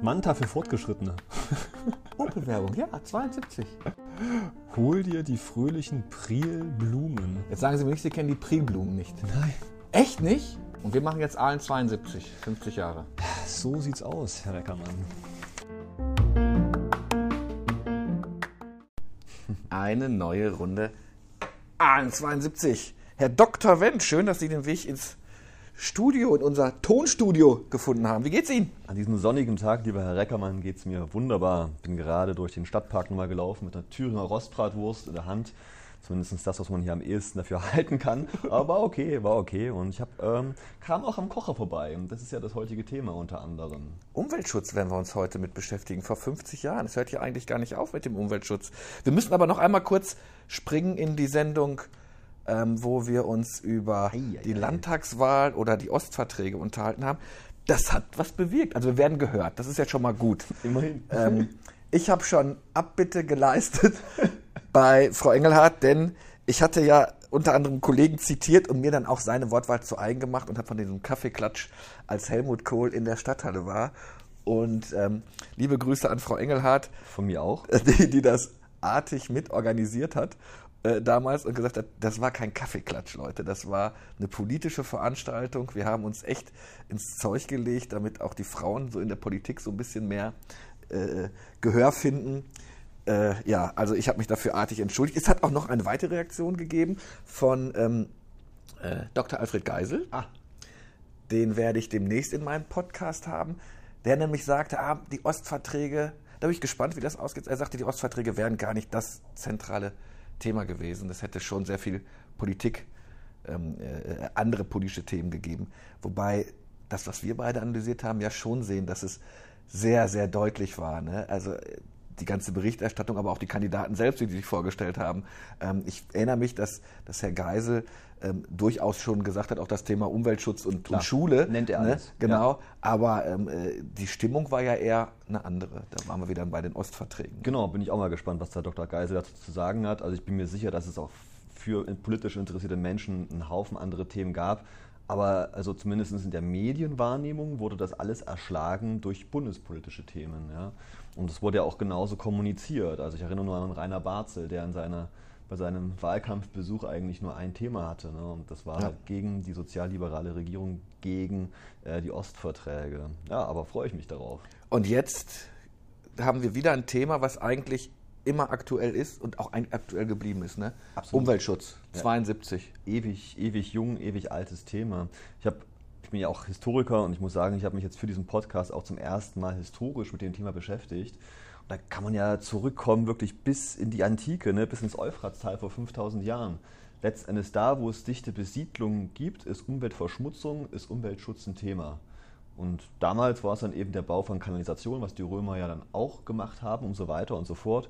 Manta für Fortgeschrittene. Opel-Werbung, ja, 72. Hol dir die fröhlichen Prielblumen. Jetzt sagen Sie mir nicht, Sie kennen die Prilblumen nicht. Nein. Echt nicht? Und wir machen jetzt Aalen 72, 50 Jahre. So sieht's aus, Herr Reckermann. Eine neue Runde Aalen 72. Herr Dr. Wendt, schön, dass Sie den Weg ins Studio, in unser Tonstudio gefunden haben. Wie geht's Ihnen? An diesem sonnigen Tag, lieber Herr Reckermann, geht's mir wunderbar. Bin gerade durch den Stadtpark nochmal gelaufen mit einer Thüringer Rostbratwurst in der Hand. Zumindest das, was man hier am ehesten dafür halten kann. Aber war okay, war okay. Und ich hab, ähm, kam auch am Kocher vorbei. Und das ist ja das heutige Thema unter anderem. Umweltschutz werden wir uns heute mit beschäftigen. Vor 50 Jahren. Es hört ja eigentlich gar nicht auf mit dem Umweltschutz. Wir müssen aber noch einmal kurz springen in die Sendung, ähm, wo wir uns über Ei, ei, die ei. Landtagswahl oder die Ostverträge unterhalten haben. Das hat was bewirkt. Also wir werden gehört. Das ist ja schon mal gut. Immerhin. Ähm, ich habe schon Abbitte geleistet bei Frau Engelhardt, denn ich hatte ja unter anderem Kollegen zitiert und mir dann auch seine Wortwahl zu eigen gemacht und habe von diesem Kaffeeklatsch, als Helmut Kohl in der Stadthalle war. Und ähm, liebe Grüße an Frau Engelhardt, Von mir auch. die, die das artig mitorganisiert hat äh, damals und gesagt hat, das war kein Kaffeeklatsch, Leute, das war eine politische Veranstaltung. Wir haben uns echt ins Zeug gelegt, damit auch die Frauen so in der Politik so ein bisschen mehr äh, Gehör finden. Äh, ja, also ich habe mich dafür artig entschuldigt. Es hat auch noch eine weitere Reaktion gegeben von ähm, äh, Dr. Alfred Geisel. Ah, Den werde ich demnächst in meinem Podcast haben. Der nämlich sagte, ah, die Ostverträge, da bin ich gespannt, wie das ausgeht. Er sagte, die Ostverträge wären gar nicht das zentrale Thema gewesen. Das hätte schon sehr viel Politik, ähm, äh, andere politische Themen gegeben. Wobei das, was wir beide analysiert haben, ja schon sehen, dass es sehr, sehr deutlich war. Ne? Also äh, die ganze Berichterstattung, aber auch die Kandidaten selbst, die sich vorgestellt haben. Ähm, ich erinnere mich, dass, dass Herr Geisel ähm, durchaus schon gesagt hat, auch das Thema Umweltschutz und, und Schule. nennt er ne? alles, Genau. ja. Aber ähm, äh, die Stimmung war ja eher eine andere. Da waren wir wieder bei den Ostverträgen. Genau, bin ich auch mal gespannt, was der Dr. Geisel dazu zu sagen hat. Also ich bin mir sicher, dass es auch für politisch interessierte Menschen einen Haufen andere Themen gab. Aber also zumindest in der Medienwahrnehmung wurde das alles erschlagen durch bundespolitische Themen. Ja? Und es wurde ja auch genauso kommuniziert. Also ich erinnere nur an Rainer Barzel, der in seiner, bei seinem Wahlkampfbesuch eigentlich nur ein Thema hatte. Ne? Und das war Ja. gegen die sozialliberale Regierung, gegen äh, die Ostverträge. Ja, aber freue ich mich darauf. Und jetzt haben wir wieder ein Thema, was eigentlich immer aktuell ist und auch ein- aktuell geblieben ist. Ne? Umweltschutz, Ja. 72. ewig, ewig jung, ewig altes Thema. Ich, hab, ich bin ja auch Historiker und ich muss sagen, ich habe mich jetzt für diesen Podcast auch zum ersten Mal historisch mit dem Thema beschäftigt. Und da kann man ja zurückkommen, wirklich bis in die Antike, ne, bis ins Euphratstal vor 5000 Jahren. Letztendlich da, wo es dichte Besiedlungen gibt, ist Umweltverschmutzung, ist Umweltschutz ein Thema. Und damals war es dann eben der Bau von Kanalisationen, was die Römer ja dann auch gemacht haben und so weiter und so fort.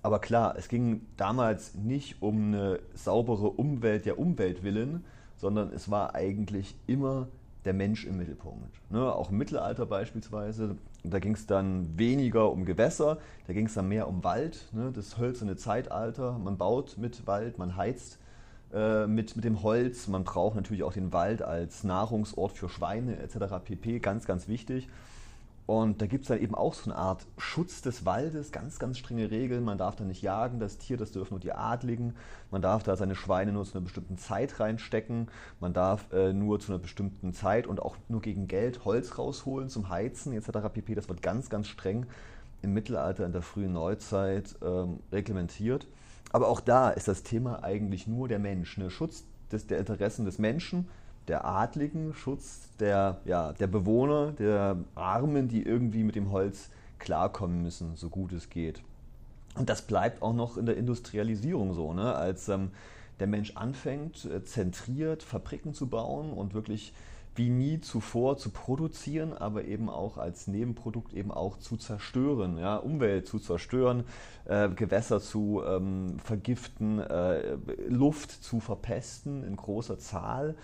Aber klar, es ging damals nicht um eine saubere Umwelt der Umwelt willen, sondern es war eigentlich immer der Mensch im Mittelpunkt. Ne? Auch im Mittelalter beispielsweise, da ging es dann weniger um Gewässer, da ging es dann mehr um Wald, ne? das hölzerne Zeitalter. Man baut mit Wald, man heizt äh, mit, mit dem Holz, man braucht natürlich auch den Wald als Nahrungsort für Schweine etc. pp. Ganz, ganz wichtig. Und da gibt es dann eben auch so eine Art Schutz des Waldes, ganz, ganz strenge Regeln. Man darf da nicht jagen, das Tier, das dürfen nur die Adligen. Man darf da seine Schweine nur zu einer bestimmten Zeit reinstecken. Man darf äh, nur zu einer bestimmten Zeit und auch nur gegen Geld Holz rausholen zum Heizen etc. pp. Das wird ganz, ganz streng im Mittelalter, in der frühen Neuzeit ähm, reglementiert. Aber auch da ist das Thema eigentlich nur der Mensch. Ne? Schutz des, der Interessen des Menschen, der Adligen, Schutz der, ja, der Bewohner, der Armen, die irgendwie mit dem Holz klarkommen müssen, so gut es geht. Und das bleibt auch noch in der Industrialisierung so, ne? als ähm, der Mensch anfängt, äh, zentriert Fabriken zu bauen und wirklich wie nie zuvor zu produzieren, aber eben auch als Nebenprodukt eben auch zu zerstören, ja? Umwelt zu zerstören, äh, Gewässer zu ähm, vergiften, äh, Luft zu verpesten in großer Zahl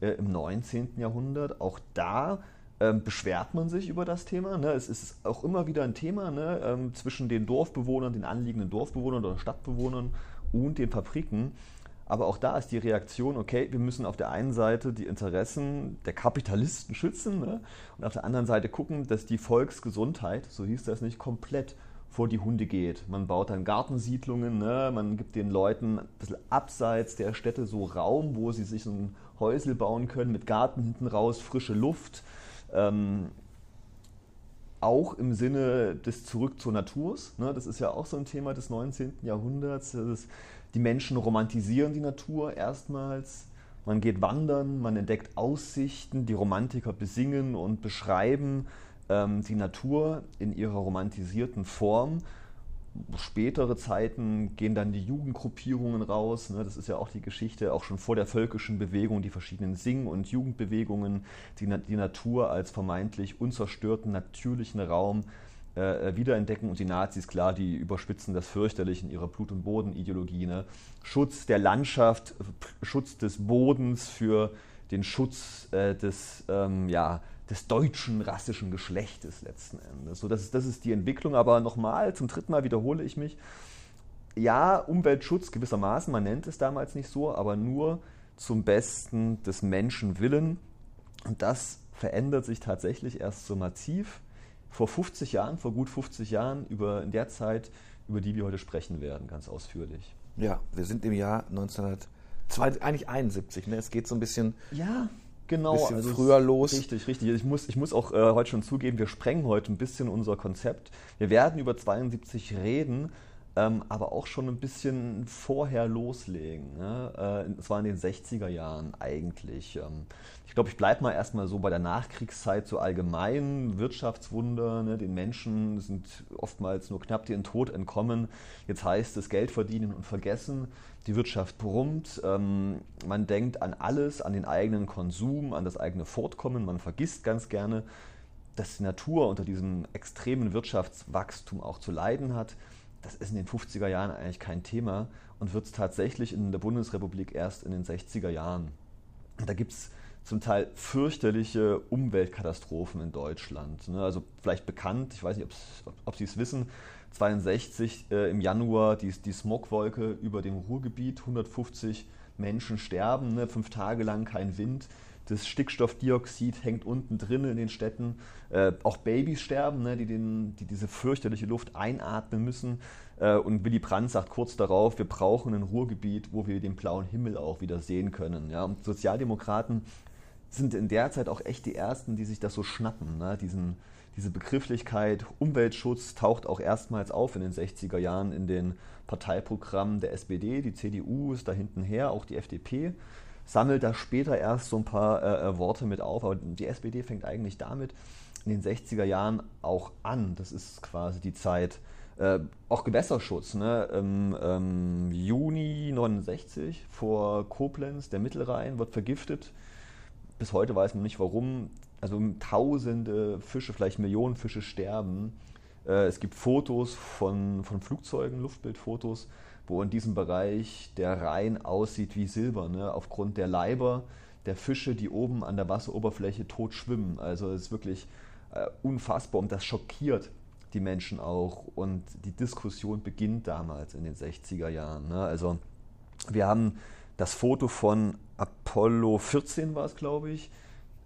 äh, im 19. Jahrhundert. Auch da ähm, beschwert man sich über das Thema. Ne? Es ist auch immer wieder ein Thema ne? ähm, zwischen den Dorfbewohnern, den anliegenden Dorfbewohnern oder Stadtbewohnern und den Fabriken. Aber auch da ist die Reaktion, okay, wir müssen auf der einen Seite die Interessen der Kapitalisten schützen ne? und auf der anderen Seite gucken, dass die Volksgesundheit, so hieß das nicht, komplett vor die Hunde geht. Man baut dann Gartensiedlungen, ne? man gibt den Leuten ein bisschen abseits der Städte so Raum, wo sie sich ein Häusel bauen können mit Garten hinten raus, frische Luft. Ähm, auch im Sinne des Zurück zur Natur. Ne? Das ist ja auch so ein Thema des 19. Jahrhunderts. Ist, die Menschen romantisieren die Natur erstmals. Man geht wandern, man entdeckt Aussichten. Die Romantiker besingen und beschreiben ähm, die Natur in ihrer romantisierten Form spätere Zeiten gehen dann die Jugendgruppierungen raus. Ne? Das ist ja auch die Geschichte, auch schon vor der völkischen Bewegung, die verschiedenen Sing- und Jugendbewegungen, die, die Natur als vermeintlich unzerstörten, natürlichen Raum äh, wiederentdecken. Und die Nazis, klar, die überspitzen das fürchterlich in ihrer Blut- und Bodenideologie. Ne? Schutz der Landschaft, Schutz des Bodens für den Schutz äh, des, ähm, ja, des deutschen rassischen Geschlechtes letzten Endes. So, das, ist, das ist die Entwicklung. Aber nochmal, zum dritten Mal wiederhole ich mich. Ja, Umweltschutz gewissermaßen, man nennt es damals nicht so, aber nur zum Besten des Menschen willen. Und das verändert sich tatsächlich erst so massiv vor 50 Jahren, vor gut 50 Jahren, über, in der Zeit, über die wir heute sprechen werden, ganz ausführlich. Ja, wir sind im Jahr 1971, ne? Es geht so ein bisschen. Ja, genau, bisschen also früher los. Richtig, richtig. Ich muss, ich muss auch äh, heute schon zugeben, wir sprengen heute ein bisschen unser Konzept. Wir werden über 72 reden, ähm, aber auch schon ein bisschen vorher loslegen. Ne? Äh, das war in den 60er Jahren eigentlich. Ähm, ich glaube, ich bleibe mal erstmal so bei der Nachkriegszeit so allgemein. Wirtschaftswunder, ne? den Menschen sind oftmals nur knapp den Tod entkommen. Jetzt heißt es Geld verdienen und vergessen die Wirtschaft brummt, ähm, man denkt an alles, an den eigenen Konsum, an das eigene Fortkommen, man vergisst ganz gerne, dass die Natur unter diesem extremen Wirtschaftswachstum auch zu leiden hat. Das ist in den 50er Jahren eigentlich kein Thema und wird es tatsächlich in der Bundesrepublik erst in den 60er Jahren. da gibt es zum Teil fürchterliche Umweltkatastrophen in Deutschland. Ne? Also vielleicht bekannt, ich weiß nicht, ob Sie es wissen, 62 äh, im Januar die, die Smogwolke über dem Ruhrgebiet, 150 Menschen sterben, ne, fünf Tage lang kein Wind. Das Stickstoffdioxid hängt unten drin in den Städten. Äh, auch Babys sterben, ne, die, den, die diese fürchterliche Luft einatmen müssen. Äh, und Willy Brandt sagt kurz darauf, wir brauchen ein Ruhrgebiet, wo wir den blauen Himmel auch wieder sehen können. Ja. Und Sozialdemokraten sind in der Zeit auch echt die Ersten, die sich das so schnappen, ne, diesen, diese Begrifflichkeit Umweltschutz taucht auch erstmals auf in den 60er Jahren in den Parteiprogrammen der SPD. Die CDU ist da hinten her, auch die FDP sammelt da später erst so ein paar äh, äh Worte mit auf. Aber die SPD fängt eigentlich damit in den 60er Jahren auch an. Das ist quasi die Zeit. Äh, auch Gewässerschutz. Ne? Im ähm, Juni 69 vor Koblenz, der Mittelrhein wird vergiftet. Bis heute weiß man nicht warum also tausende Fische, vielleicht Millionen Fische sterben. Äh, es gibt Fotos von, von Flugzeugen, Luftbildfotos, wo in diesem Bereich der Rhein aussieht wie Silber, ne? aufgrund der Leiber der Fische, die oben an der Wasseroberfläche tot schwimmen. Also es ist wirklich äh, unfassbar und das schockiert die Menschen auch. Und die Diskussion beginnt damals in den 60er Jahren. Ne? Also wir haben das Foto von Apollo 14 war es, glaube ich,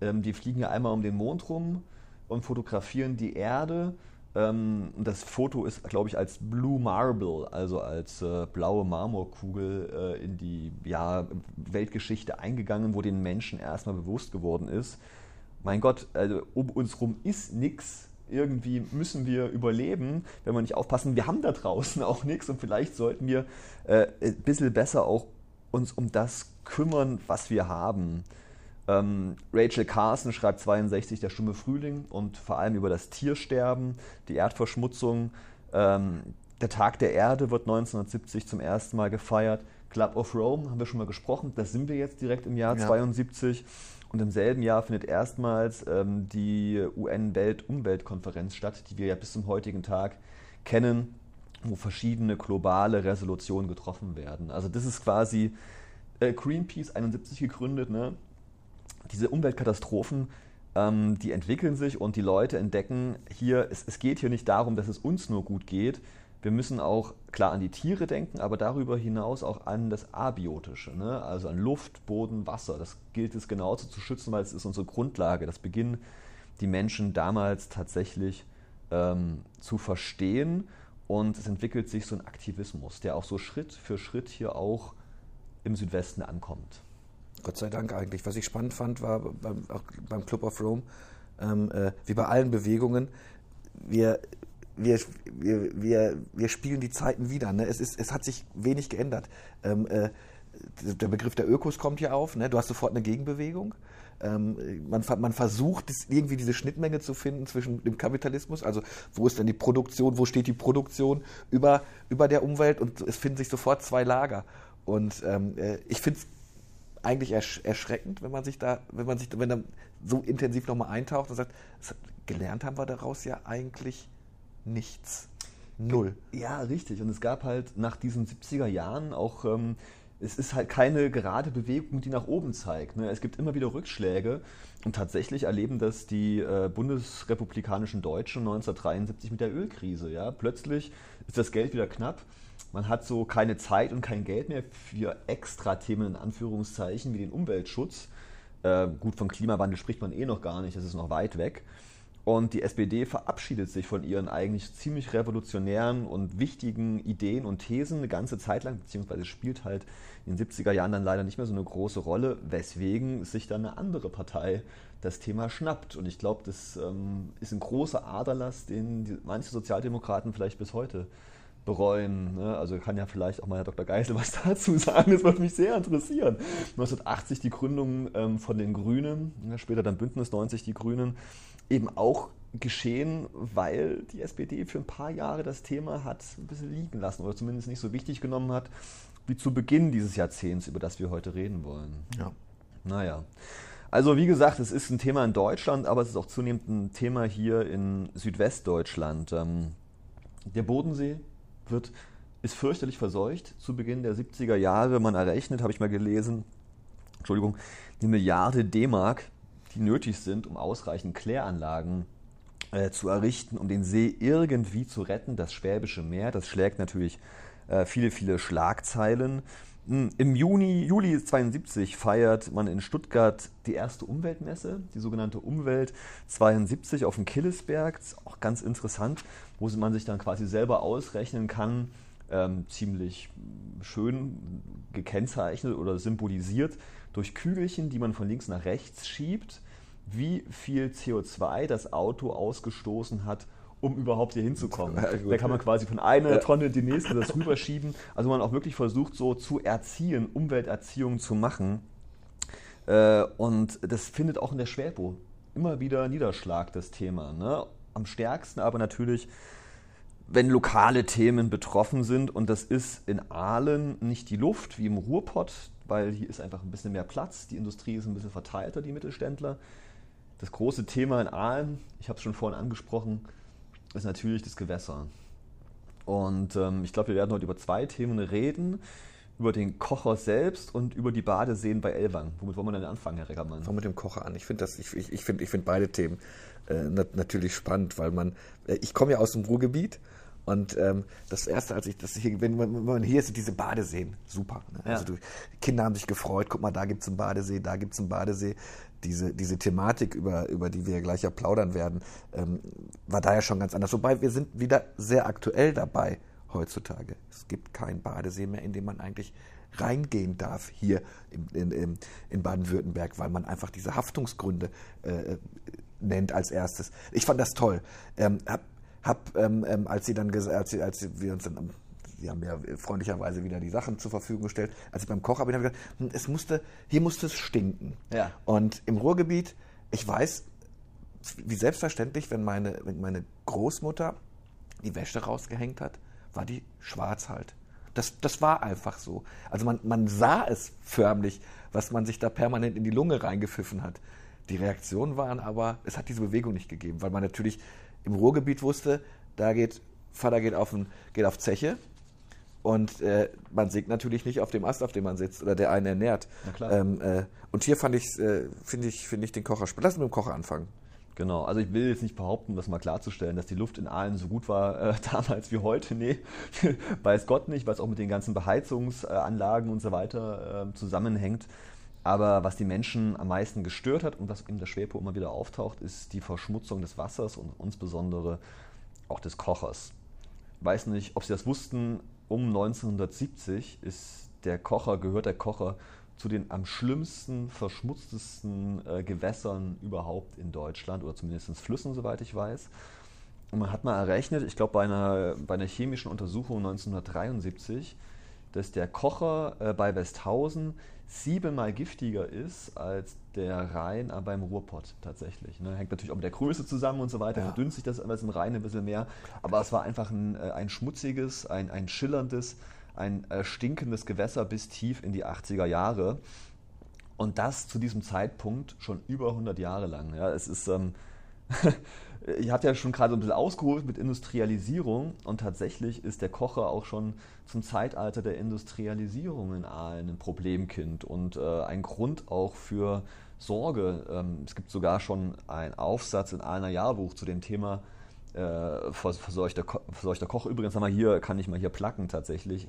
ähm, die fliegen ja einmal um den Mond rum und fotografieren die Erde. Ähm, das Foto ist, glaube ich, als Blue Marble, also als äh, blaue Marmorkugel äh, in die ja, Weltgeschichte eingegangen, wo den Menschen erstmal bewusst geworden ist, mein Gott, also um uns rum ist nichts. Irgendwie müssen wir überleben, wenn wir nicht aufpassen. Wir haben da draußen auch nichts und vielleicht sollten wir äh, ein bisschen besser auch uns um das kümmern, was wir haben. Ähm, Rachel Carson schreibt 62 Der stumme Frühling und vor allem über das Tiersterben, die Erdverschmutzung. Ähm, der Tag der Erde wird 1970 zum ersten Mal gefeiert. Club of Rome haben wir schon mal gesprochen, da sind wir jetzt direkt im Jahr ja. 72. Und im selben Jahr findet erstmals ähm, die UN-Weltumweltkonferenz statt, die wir ja bis zum heutigen Tag kennen, wo verschiedene globale Resolutionen getroffen werden. Also das ist quasi äh, Greenpeace 71 gegründet, ne? diese Umweltkatastrophen, ähm, die entwickeln sich und die Leute entdecken hier, es, es, geht hier nicht darum, dass es uns nur gut geht, wir müssen auch klar an die Tiere denken, aber darüber hinaus auch an das Abiotische, ne? also an Luft, Boden, Wasser. Das gilt es genauso zu schützen, weil es ist unsere Grundlage. Das beginnen die Menschen damals tatsächlich ähm, zu verstehen und es entwickelt sich so ein Aktivismus, der auch so Schritt für Schritt hier auch im Südwesten ankommt. Gott sei Dank eigentlich. Was ich spannend fand, war beim, beim Club of Rome, ähm, äh, wie bei allen Bewegungen, wir wir, wir, wir, wir spielen die Zeiten wieder. Ne? Es, ist, es hat sich wenig geändert. Ähm, äh, der Begriff der Ökos kommt hier auf. Ne? Du hast sofort eine Gegenbewegung. Ähm, man, man, versucht irgendwie diese Schnittmenge zu finden zwischen dem Kapitalismus, also wo ist denn die Produktion, wo steht die Produktion über, über der Umwelt und es finden sich sofort zwei Lager. Und ähm, äh, ich finde es eigentlich ersch erschreckend, wenn man sich da, wenn man sich, wenn man so intensiv nochmal eintaucht und sagt, gelernt haben wir daraus ja eigentlich nichts. Null. Ja, richtig. Und es gab halt nach diesen 70er Jahren auch, ähm, es ist halt keine gerade Bewegung, die nach oben zeigt. Ne? Es gibt immer wieder Rückschläge. Und tatsächlich erleben das die äh, bundesrepublikanischen Deutschen 1973 mit der Ölkrise. Ja? Plötzlich ist das Geld wieder knapp. Man hat so keine Zeit und kein Geld mehr für extra Themen in Anführungszeichen wie den Umweltschutz. Äh, gut, von Klimawandel spricht man eh noch gar nicht, das ist noch weit weg. Und die SPD verabschiedet sich von ihren eigentlich ziemlich revolutionären und wichtigen Ideen und Thesen eine ganze Zeit lang, beziehungsweise spielt halt in den 70er Jahren dann leider nicht mehr so eine große Rolle, weswegen sich dann eine andere Partei das Thema schnappt. Und ich glaube, das ähm, ist ein großer Aderlass, den die, manche Sozialdemokraten vielleicht bis heute bereuen. Ne? Also kann ja vielleicht auch mal Herr Dr. Geisel was dazu sagen, das würde mich sehr interessieren. 1980 die Gründung ähm, von den Grünen, ja, später dann Bündnis 90 die Grünen eben auch geschehen, weil die SPD für ein paar Jahre das Thema hat ein bisschen liegen lassen oder zumindest nicht so wichtig genommen hat wie zu Beginn dieses Jahrzehnts, über das wir heute reden wollen. Ja. Naja. Also wie gesagt, es ist ein Thema in Deutschland, aber es ist auch zunehmend ein Thema hier in Südwestdeutschland. Ähm, der Bodensee wird, ist fürchterlich verseucht zu Beginn der 70er Jahre. Man errechnet, habe ich mal gelesen, Entschuldigung, eine Milliarde D-Mark die nötig sind, um ausreichend Kläranlagen äh, zu errichten, um den See irgendwie zu retten. Das Schwäbische Meer, das schlägt natürlich äh, viele, viele Schlagzeilen. Hm, Im Juni, Juli 72 feiert man in Stuttgart die erste Umweltmesse, die sogenannte Umwelt 72 auf dem Killesberg. Das ist auch ganz interessant, wo man sich dann quasi selber ausrechnen kann, ähm, ziemlich schön gekennzeichnet oder symbolisiert, durch Kügelchen, die man von links nach rechts schiebt, wie viel CO2 das Auto ausgestoßen hat, um überhaupt hier hinzukommen. Ja, da kann man quasi von einer ja. Tonne in die nächste das rüberschieben. Also man auch wirklich versucht, so zu erziehen, Umwelterziehung zu machen. Äh, und das findet auch in der Schwäbo immer wieder Niederschlag, das Thema. Ne? Am stärksten aber natürlich, wenn lokale Themen betroffen sind. Und das ist in Aalen nicht die Luft wie im Ruhrpott, weil hier ist einfach ein bisschen mehr Platz. Die Industrie ist ein bisschen verteilter, die Mittelständler. Das große Thema in Aalen, ich habe es schon vorhin angesprochen, ist natürlich das Gewässer. Und ähm, ich glaube, wir werden heute über zwei Themen reden. Über den Kocher selbst und über die Badeseen bei Elwang. Womit wollen wir denn anfangen, Herr Reckermann? Fangen mit dem Kocher an. Ich finde ich, ich, ich find, ich find beide Themen äh, natürlich spannend, weil man, äh, ich komme ja aus dem Ruhrgebiet und ähm, das erste, als ich das hier, wenn man, wenn man hier ist, diese Badeseen, super. Ne? Ja. Also du, Kinder haben sich gefreut, guck mal, da gibt es einen Badesee, da gibt es einen Badesee. Diese, diese Thematik, über, über die wir gleich ja plaudern werden, ähm, war da ja schon ganz anders. Wobei wir sind wieder sehr aktuell dabei heutzutage. Es gibt keinen Badesee mehr, in dem man eigentlich reingehen darf hier in, in, in Baden-Württemberg, weil man einfach diese Haftungsgründe äh, nennt als erstes. Ich fand das toll. Ähm, hab hab, ähm, ähm, als sie dann als, als wir uns dann Sie haben mir freundlicherweise wieder die Sachen zur Verfügung gestellt. Als ich beim Koch habe, habe ich gesagt, hm, es musste, hier musste es stinken. Ja. Und im Ruhrgebiet, ich weiß, wie selbstverständlich, wenn meine, wenn meine Großmutter die Wäsche rausgehängt hat, war die schwarz halt. Das, das war einfach so. Also man, man sah es förmlich, was man sich da permanent in die Lunge reingepfiffen hat. Die Reaktionen waren aber, es hat diese Bewegung nicht gegeben, weil man natürlich im Ruhrgebiet wusste, da geht, Vater geht auf, ein, geht auf Zeche und äh, man sägt natürlich nicht auf dem Ast, auf dem man sitzt oder der einen ernährt. Ähm, äh, und hier fand äh, finde ich, finde ich den Kocher spannend. Lass uns mit dem Kocher anfangen. Genau, also ich will jetzt nicht behaupten, das mal klarzustellen, dass die Luft in Aalen so gut war äh, damals wie heute. Nee, weiß Gott nicht, weil es auch mit den ganzen Beheizungsanlagen und so weiter äh, zusammenhängt. Aber was die Menschen am meisten gestört hat und was in der Schwerpo immer wieder auftaucht, ist die Verschmutzung des Wassers und insbesondere auch des Kochers. Ich weiß nicht, ob Sie das wussten, um 1970 ist der Kocher, gehört der Kocher zu den am schlimmsten, verschmutztesten äh, Gewässern überhaupt in Deutschland oder zumindest Flüssen, soweit ich weiß. Und man hat mal errechnet, ich glaube bei einer, bei einer chemischen Untersuchung 1973, dass der Kocher äh, bei Westhausen siebenmal giftiger ist als der Rhein äh, beim Ruhrpott tatsächlich. Ne? Hängt natürlich auch mit der Größe zusammen und so weiter, ja. verdünnt sich das alles im Rhein ein bisschen mehr. Aber es war einfach ein, äh, ein schmutziges, ein, ein schillerndes, ein äh, stinkendes Gewässer bis tief in die 80er Jahre. Und das zu diesem Zeitpunkt schon über 100 Jahre lang. Ja, es ist, ähm, ich hatte ja schon gerade ein bisschen ausgeholt mit Industrialisierung und tatsächlich ist der Kocher auch schon zum Zeitalter der Industrialisierung in Aalen ein Problemkind und äh, ein Grund auch für Sorge. Ähm, es gibt sogar schon einen Aufsatz in Aalener Jahrbuch zu dem Thema äh, verseuchter, verseuchter Koch. Übrigens haben wir hier, kann ich mal hier placken tatsächlich.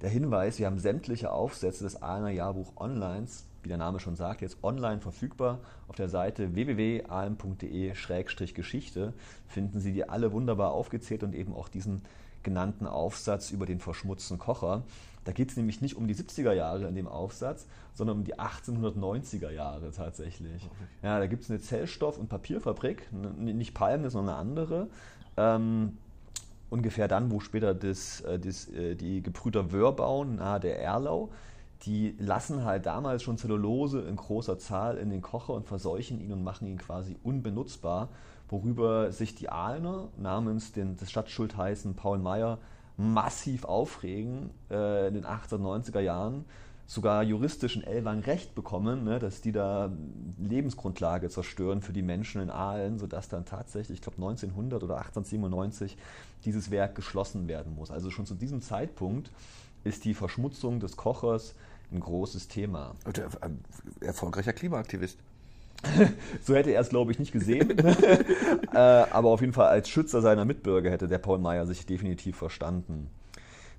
Der Hinweis, wir haben sämtliche Aufsätze des Ahlener Jahrbuch online, wie der Name schon sagt, jetzt online verfügbar. Auf der Seite www.alm.de-geschichte finden Sie die alle wunderbar aufgezählt und eben auch diesen genannten Aufsatz über den verschmutzten Kocher. Da geht es nämlich nicht um die 70er Jahre in dem Aufsatz, sondern um die 1890er Jahre tatsächlich. Ja, da gibt es eine Zellstoff- und Papierfabrik, nicht Palme, sondern eine andere. Ähm, ungefähr dann, wo später das, äh, das, äh, die Gebrüder bauen, nahe der Erlau. Die lassen halt damals schon Zellulose in großer Zahl in den Kocher und verseuchen ihn und machen ihn quasi unbenutzbar, worüber sich die Aalener namens den, des Stadtschultheißen Paul Meyer massiv aufregen äh, in den 1890er Jahren sogar juristischen Elwang Recht bekommen, ne, dass die da Lebensgrundlage zerstören für die Menschen in Aalen, sodass dann tatsächlich, ich glaube 1900 oder 1897, dieses Werk geschlossen werden muss. Also schon zu diesem Zeitpunkt ist die Verschmutzung des Kochers ein großes Thema. Und er, erfolgreicher Klimaaktivist. so hätte er es, glaube ich, nicht gesehen. äh, aber auf jeden Fall als Schützer seiner Mitbürger hätte der Paul Meyer sich definitiv verstanden.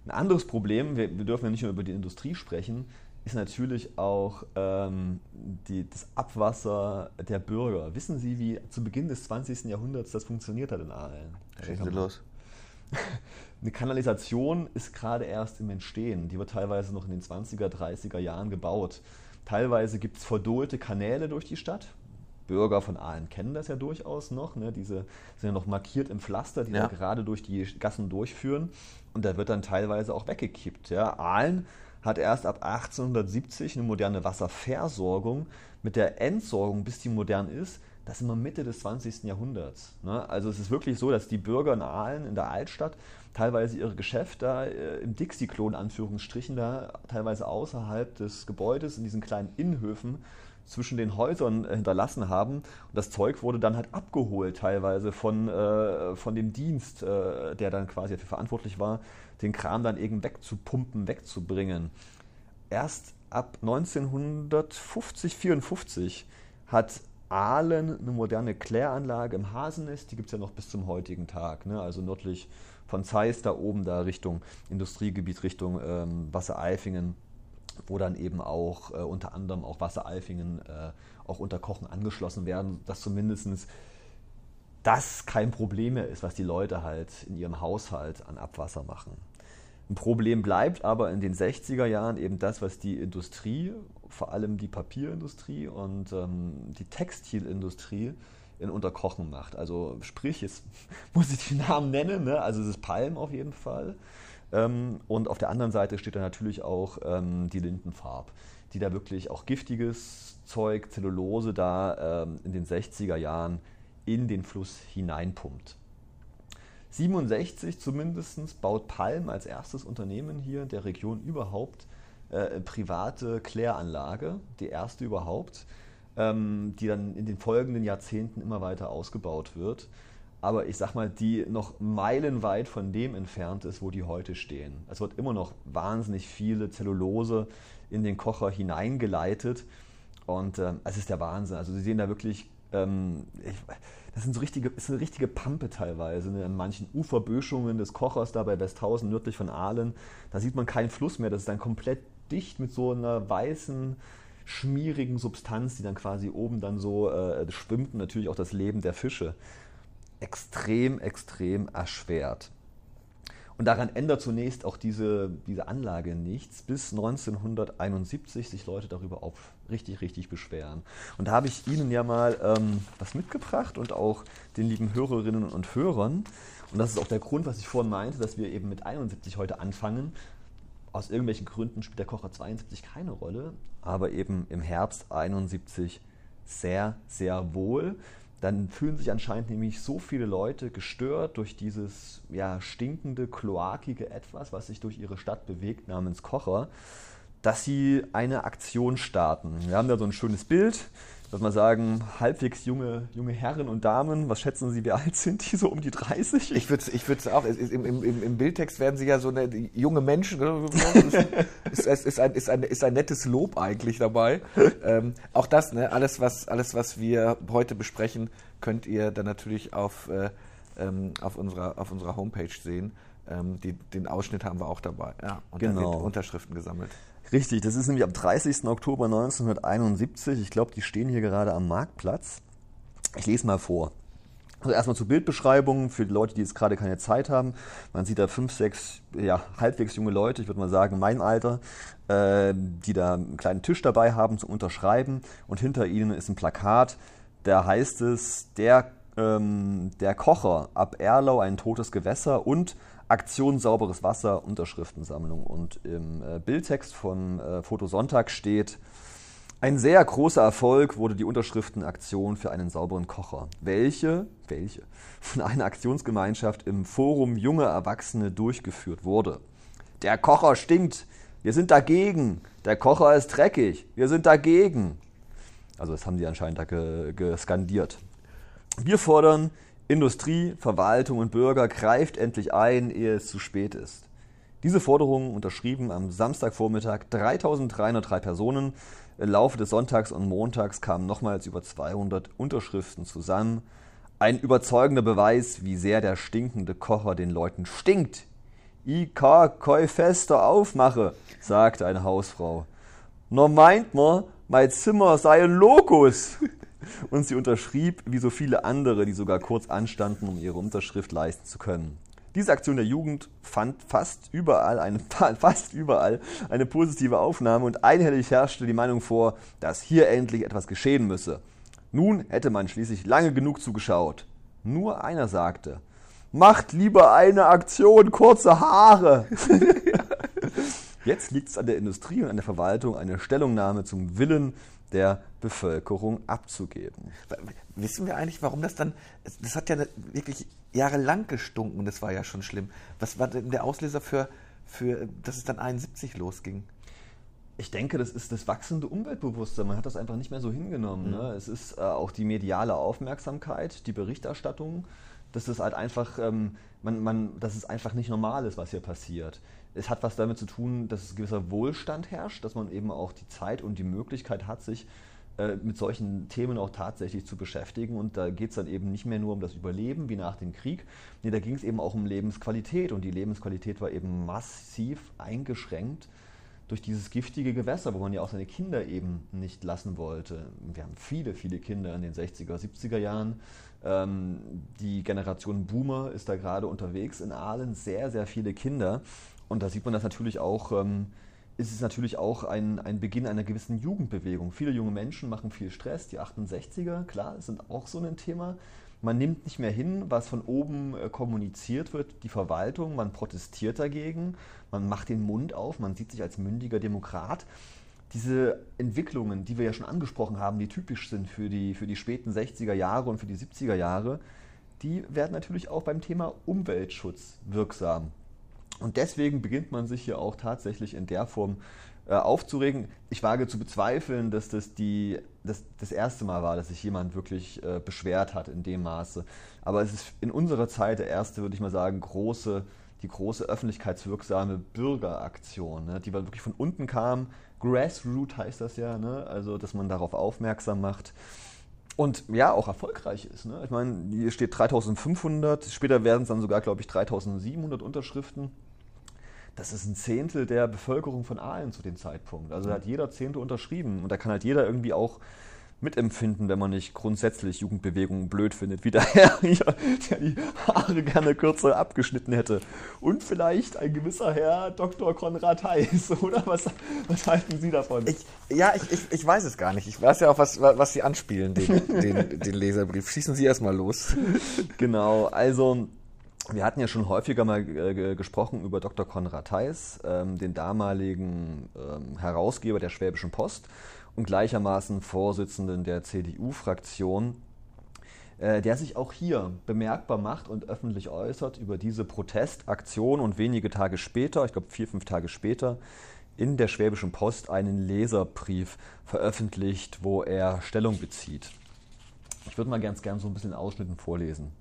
Ein anderes Problem, wir, wir dürfen ja nicht nur über die Industrie sprechen, ist natürlich auch ähm, die, das Abwasser der Bürger. Wissen Sie, wie zu Beginn des 20. Jahrhunderts das funktioniert hat in Aalen? Schießen Sie los. Eine Kanalisation ist gerade erst im Entstehen. Die wird teilweise noch in den 20er, 30er Jahren gebaut. Teilweise gibt es verdohlte Kanäle durch die Stadt. Bürger von Aalen kennen das ja durchaus noch. Ne? Diese sind ja noch markiert im Pflaster, die ja. gerade durch die Gassen durchführen. Und da wird dann teilweise auch weggekippt. Ja? Aalen hat erst ab 1870 eine moderne Wasserversorgung. Mit der Entsorgung, bis die modern ist, das ist immer Mitte des 20. Jahrhunderts. Ne? Also es ist wirklich so, dass die Bürger in Aalen, in der Altstadt, teilweise ihre Geschäfte äh, im Dixie-Klon, Anführungsstrichen, da teilweise außerhalb des Gebäudes, in diesen kleinen Innenhöfen, zwischen den Häusern äh, hinterlassen haben. Und das Zeug wurde dann halt abgeholt, teilweise von, äh, von dem Dienst, äh, der dann quasi dafür verantwortlich war, den Kram dann eben wegzupumpen, wegzubringen. Erst ab 1950, 54 hat Aalen eine moderne Kläranlage im Hasennest, die gibt es ja noch bis zum heutigen Tag, ne? also nördlich von Zeiss, da oben da Richtung Industriegebiet, Richtung ähm, Wassereifingen wo dann eben auch äh, unter anderem auch Wassereifingen äh, auch unter Kochen angeschlossen werden, dass zumindest das kein Problem mehr ist, was die Leute halt in ihrem Haushalt an Abwasser machen. Ein Problem bleibt aber in den 60er Jahren eben das, was die Industrie, vor allem die Papierindustrie und ähm, die Textilindustrie in Unterkochen macht. Also sprich, jetzt muss ich die Namen nennen, ne? also es ist Palm auf jeden Fall. Ähm, und auf der anderen Seite steht da natürlich auch ähm, die Lindenfarb, die da wirklich auch giftiges Zeug, Zellulose da ähm, in den 60er Jahren in den Fluss hineinpumpt. 67 zumindest baut Palm als erstes Unternehmen hier in der Region überhaupt äh, private Kläranlage, die erste überhaupt, ähm, die dann in den folgenden Jahrzehnten immer weiter ausgebaut wird aber ich sag mal, die noch meilenweit von dem entfernt ist, wo die heute stehen. Es wird immer noch wahnsinnig viele Zellulose in den Kocher hineingeleitet und äh, es ist der Wahnsinn. Also Sie sehen da wirklich ähm, ich, das sind so richtige, ist eine richtige Pampe teilweise. Ne? An manchen Uferböschungen des Kochers da bei Westhausen, nördlich von Aalen, da sieht man keinen Fluss mehr. Das ist dann komplett dicht mit so einer weißen, schmierigen Substanz, die dann quasi oben dann so äh, schwimmt und natürlich auch das Leben der Fische extrem, extrem erschwert. Und daran ändert zunächst auch diese, diese Anlage nichts, bis 1971 sich Leute darüber auch richtig, richtig beschweren. Und da habe ich Ihnen ja mal ähm, was mitgebracht und auch den lieben Hörerinnen und Hörern. Und das ist auch der Grund, was ich vorhin meinte, dass wir eben mit 71 heute anfangen. Aus irgendwelchen Gründen spielt der Kocher 72 keine Rolle, aber eben im Herbst 71 sehr, sehr wohl dann fühlen sich anscheinend nämlich so viele Leute gestört durch dieses ja, stinkende, kloakige Etwas, was sich durch ihre Stadt bewegt, namens Kocher, dass sie eine Aktion starten. Wir haben da so ein schönes Bild würde man sagen, halbwegs junge, junge Herren und Damen. Was schätzen Sie, wie alt sind die? So um die 30? Ich würde ich es auch, im, im, im, Bildtext werden sie ja so eine, junge Menschen. ist, ist, ist, ein, ist, ein, ist ein nettes Lob eigentlich dabei. Ähm, auch das, ne, alles was, alles, was wir heute besprechen, könnt ihr dann natürlich auf, äh, ähm, auf, unserer, auf unserer Homepage sehen. Ähm, die, den Ausschnitt haben wir auch dabei. Ja, und genau. dann Unterschriften gesammelt. Richtig, das ist nämlich am 30. Oktober 1971. Ich glaube, die stehen hier gerade am Marktplatz. Ich lese mal vor. Also erstmal zur Bildbeschreibung für die Leute, die jetzt gerade keine Zeit haben. Man sieht da fünf, sechs ja, halbwegs junge Leute, ich würde mal sagen mein Alter, äh, die da einen kleinen Tisch dabei haben zum Unterschreiben und hinter ihnen ist ein Plakat, da heißt es, der, ähm, der Kocher ab Erlau ein totes Gewässer und Aktion Sauberes Wasser, Unterschriftensammlung. Und im äh, Bildtext von äh, Fotosonntag steht, ein sehr großer Erfolg wurde die Unterschriftenaktion für einen sauberen Kocher, welche, welche von einer Aktionsgemeinschaft im Forum Junge Erwachsene durchgeführt wurde. Der Kocher stinkt, wir sind dagegen. Der Kocher ist dreckig, wir sind dagegen. Also das haben die anscheinend da geskandiert. Wir fordern Industrie, Verwaltung und Bürger greift endlich ein, ehe es zu spät ist. Diese Forderungen unterschrieben am Samstagvormittag 3303 Personen. Im Laufe des Sonntags und Montags kamen nochmals über 200 Unterschriften zusammen. Ein überzeugender Beweis, wie sehr der stinkende Kocher den Leuten stinkt. Kann kein Fester aufmache, sagte eine Hausfrau. Nur meint man, mein Zimmer sei ein Lokus. Und sie unterschrieb, wie so viele andere, die sogar kurz anstanden, um ihre Unterschrift leisten zu können. Diese Aktion der Jugend fand fast überall, eine, fast überall eine positive Aufnahme und einhellig herrschte die Meinung vor, dass hier endlich etwas geschehen müsse. Nun hätte man schließlich lange genug zugeschaut. Nur einer sagte, macht lieber eine Aktion kurze Haare. Jetzt liegt es an der Industrie und an der Verwaltung, eine Stellungnahme zum Willen der Bevölkerung abzugeben. Wissen wir eigentlich, warum das dann, das hat ja wirklich jahrelang gestunken, das war ja schon schlimm. Was war denn der Auslöser für, für dass es dann 71 losging? Ich denke, das ist das wachsende Umweltbewusstsein. Man hat das einfach nicht mehr so hingenommen. Mhm. Ne? Es ist äh, auch die mediale Aufmerksamkeit, die Berichterstattung, dass es halt einfach, ähm, man, man, dass es einfach nicht normal ist, was hier passiert es hat was damit zu tun, dass gewisser Wohlstand herrscht, dass man eben auch die Zeit und die Möglichkeit hat, sich äh, mit solchen Themen auch tatsächlich zu beschäftigen. Und da geht es dann eben nicht mehr nur um das Überleben wie nach dem Krieg. Nee, da ging es eben auch um Lebensqualität. Und die Lebensqualität war eben massiv eingeschränkt durch dieses giftige Gewässer, wo man ja auch seine Kinder eben nicht lassen wollte. Wir haben viele, viele Kinder in den 60er, 70er Jahren. Ähm, die Generation Boomer ist da gerade unterwegs in Aalen, sehr, sehr viele Kinder. Und da sieht man das natürlich auch, ähm, ist es natürlich auch ein, ein Beginn einer gewissen Jugendbewegung. Viele junge Menschen machen viel Stress, die 68er, klar, sind auch so ein Thema. Man nimmt nicht mehr hin, was von oben äh, kommuniziert wird, die Verwaltung, man protestiert dagegen, man macht den Mund auf, man sieht sich als mündiger Demokrat. Diese Entwicklungen, die wir ja schon angesprochen haben, die typisch sind für die, für die späten 60er Jahre und für die 70er Jahre, die werden natürlich auch beim Thema Umweltschutz wirksam. Und deswegen beginnt man sich hier auch tatsächlich in der Form äh, aufzuregen. Ich wage zu bezweifeln, dass das die, das, das erste Mal war, dass sich jemand wirklich äh, beschwert hat in dem Maße. Aber es ist in unserer Zeit der erste, würde ich mal sagen, große, die große öffentlichkeitswirksame Bürgeraktion, ne, die wirklich von unten kam. Grassroot heißt das ja, ne? also dass man darauf aufmerksam macht. und ja, auch erfolgreich ist. Ne? Ich meine, hier steht 3500, später werden es dann sogar, glaube ich, 3700 Unterschriften. Das ist ein Zehntel der Bevölkerung von Aalen zu dem Zeitpunkt. Also da hat jeder Zehnte unterschrieben und da kann halt jeder irgendwie auch mitempfinden, wenn man nicht grundsätzlich Jugendbewegungen blöd findet, wie der Herr hier, der die Haare gerne kürzer abgeschnitten hätte. Und vielleicht ein gewisser Herr Dr. Konrad Heiß, oder? Was, was halten Sie davon? Ich, ja, ich, ich, ich weiß es gar nicht. Ich weiß ja auch, was, was Sie anspielen, den, den, den Leserbrief. Schießen Sie erstmal los. Genau, also wir hatten ja schon häufiger mal äh, gesprochen über Dr. Konrad Heiß, ähm, den damaligen ähm, Herausgeber der Schwäbischen Post und gleichermaßen Vorsitzenden der CDU-Fraktion, äh, der sich auch hier bemerkbar macht und öffentlich äußert über diese Protestaktion und wenige Tage später, ich glaube vier, fünf Tage später, in der Schwäbischen Post einen Leserbrief veröffentlicht, wo er Stellung bezieht. Ich würde mal ganz gern so ein bisschen Ausschnitten vorlesen.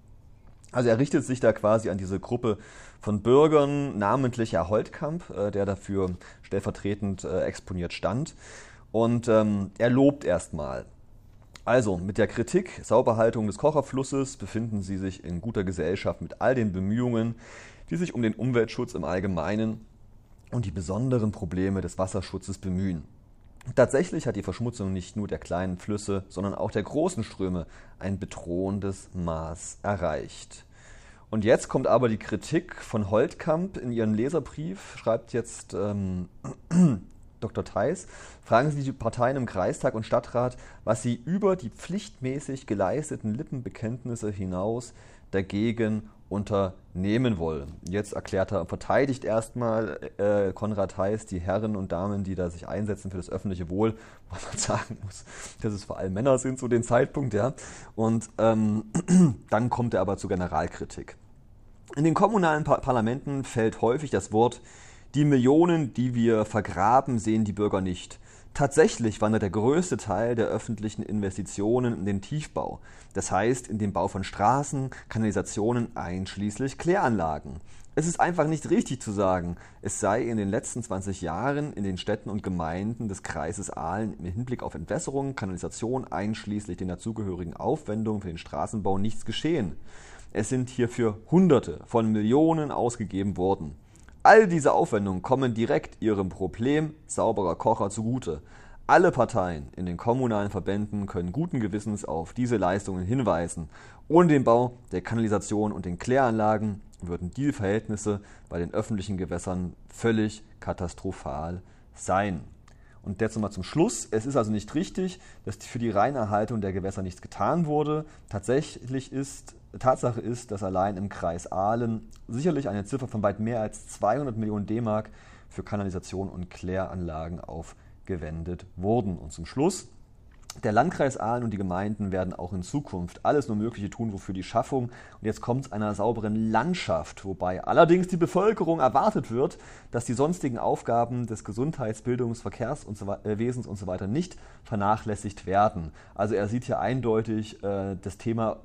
Also er richtet sich da quasi an diese Gruppe von Bürgern, namentlich Herr Holtkamp, äh, der dafür stellvertretend äh, exponiert stand. Und ähm, er lobt erstmal. Also mit der Kritik Sauberhaltung des Kocherflusses befinden Sie sich in guter Gesellschaft mit all den Bemühungen, die sich um den Umweltschutz im Allgemeinen und die besonderen Probleme des Wasserschutzes bemühen. Tatsächlich hat die Verschmutzung nicht nur der kleinen Flüsse, sondern auch der großen Ströme ein bedrohendes Maß erreicht. Und jetzt kommt aber die Kritik von Holtkamp in ihren Leserbrief, schreibt jetzt ähm, Dr. Theis, fragen Sie die Parteien im Kreistag und Stadtrat, was sie über die pflichtmäßig geleisteten Lippenbekenntnisse hinaus dagegen unternehmen wollen. Jetzt erklärt er, verteidigt erstmal äh, Konrad Heiß die Herren und Damen, die da sich einsetzen für das öffentliche Wohl, was man sagen muss, dass es vor allem Männer sind zu dem Zeitpunkt, ja. Und ähm, dann kommt er aber zur Generalkritik. In den kommunalen Par Parlamenten fällt häufig das Wort die Millionen, die wir vergraben, sehen die Bürger nicht. Tatsächlich wandert der größte Teil der öffentlichen Investitionen in den Tiefbau, das heißt in den Bau von Straßen, Kanalisationen einschließlich Kläranlagen. Es ist einfach nicht richtig zu sagen, es sei in den letzten 20 Jahren in den Städten und Gemeinden des Kreises Aalen im Hinblick auf Entwässerung, Kanalisation einschließlich den dazugehörigen Aufwendungen für den Straßenbau nichts geschehen. Es sind hierfür Hunderte von Millionen ausgegeben worden. All diese Aufwendungen kommen direkt ihrem Problem sauberer Kocher zugute. Alle Parteien in den kommunalen Verbänden können guten Gewissens auf diese Leistungen hinweisen. Ohne den Bau der Kanalisation und den Kläranlagen würden die Verhältnisse bei den öffentlichen Gewässern völlig katastrophal sein. Und jetzt nochmal zum Schluss. Es ist also nicht richtig, dass für die Reinerhaltung der Gewässer nichts getan wurde. Tatsächlich ist Tatsache ist, dass allein im Kreis Aalen sicherlich eine Ziffer von weit mehr als 200 Millionen D-Mark für Kanalisation und Kläranlagen aufgewendet wurden. Und zum Schluss, der Landkreis Aalen und die Gemeinden werden auch in Zukunft alles nur Mögliche tun, wofür die Schaffung, und jetzt kommt es, einer sauberen Landschaft, wobei allerdings die Bevölkerung erwartet wird, dass die sonstigen Aufgaben des Gesundheits-, Bildungs-, Verkehrs- und so, äh, und so weiter nicht vernachlässigt werden. Also er sieht hier eindeutig äh, das Thema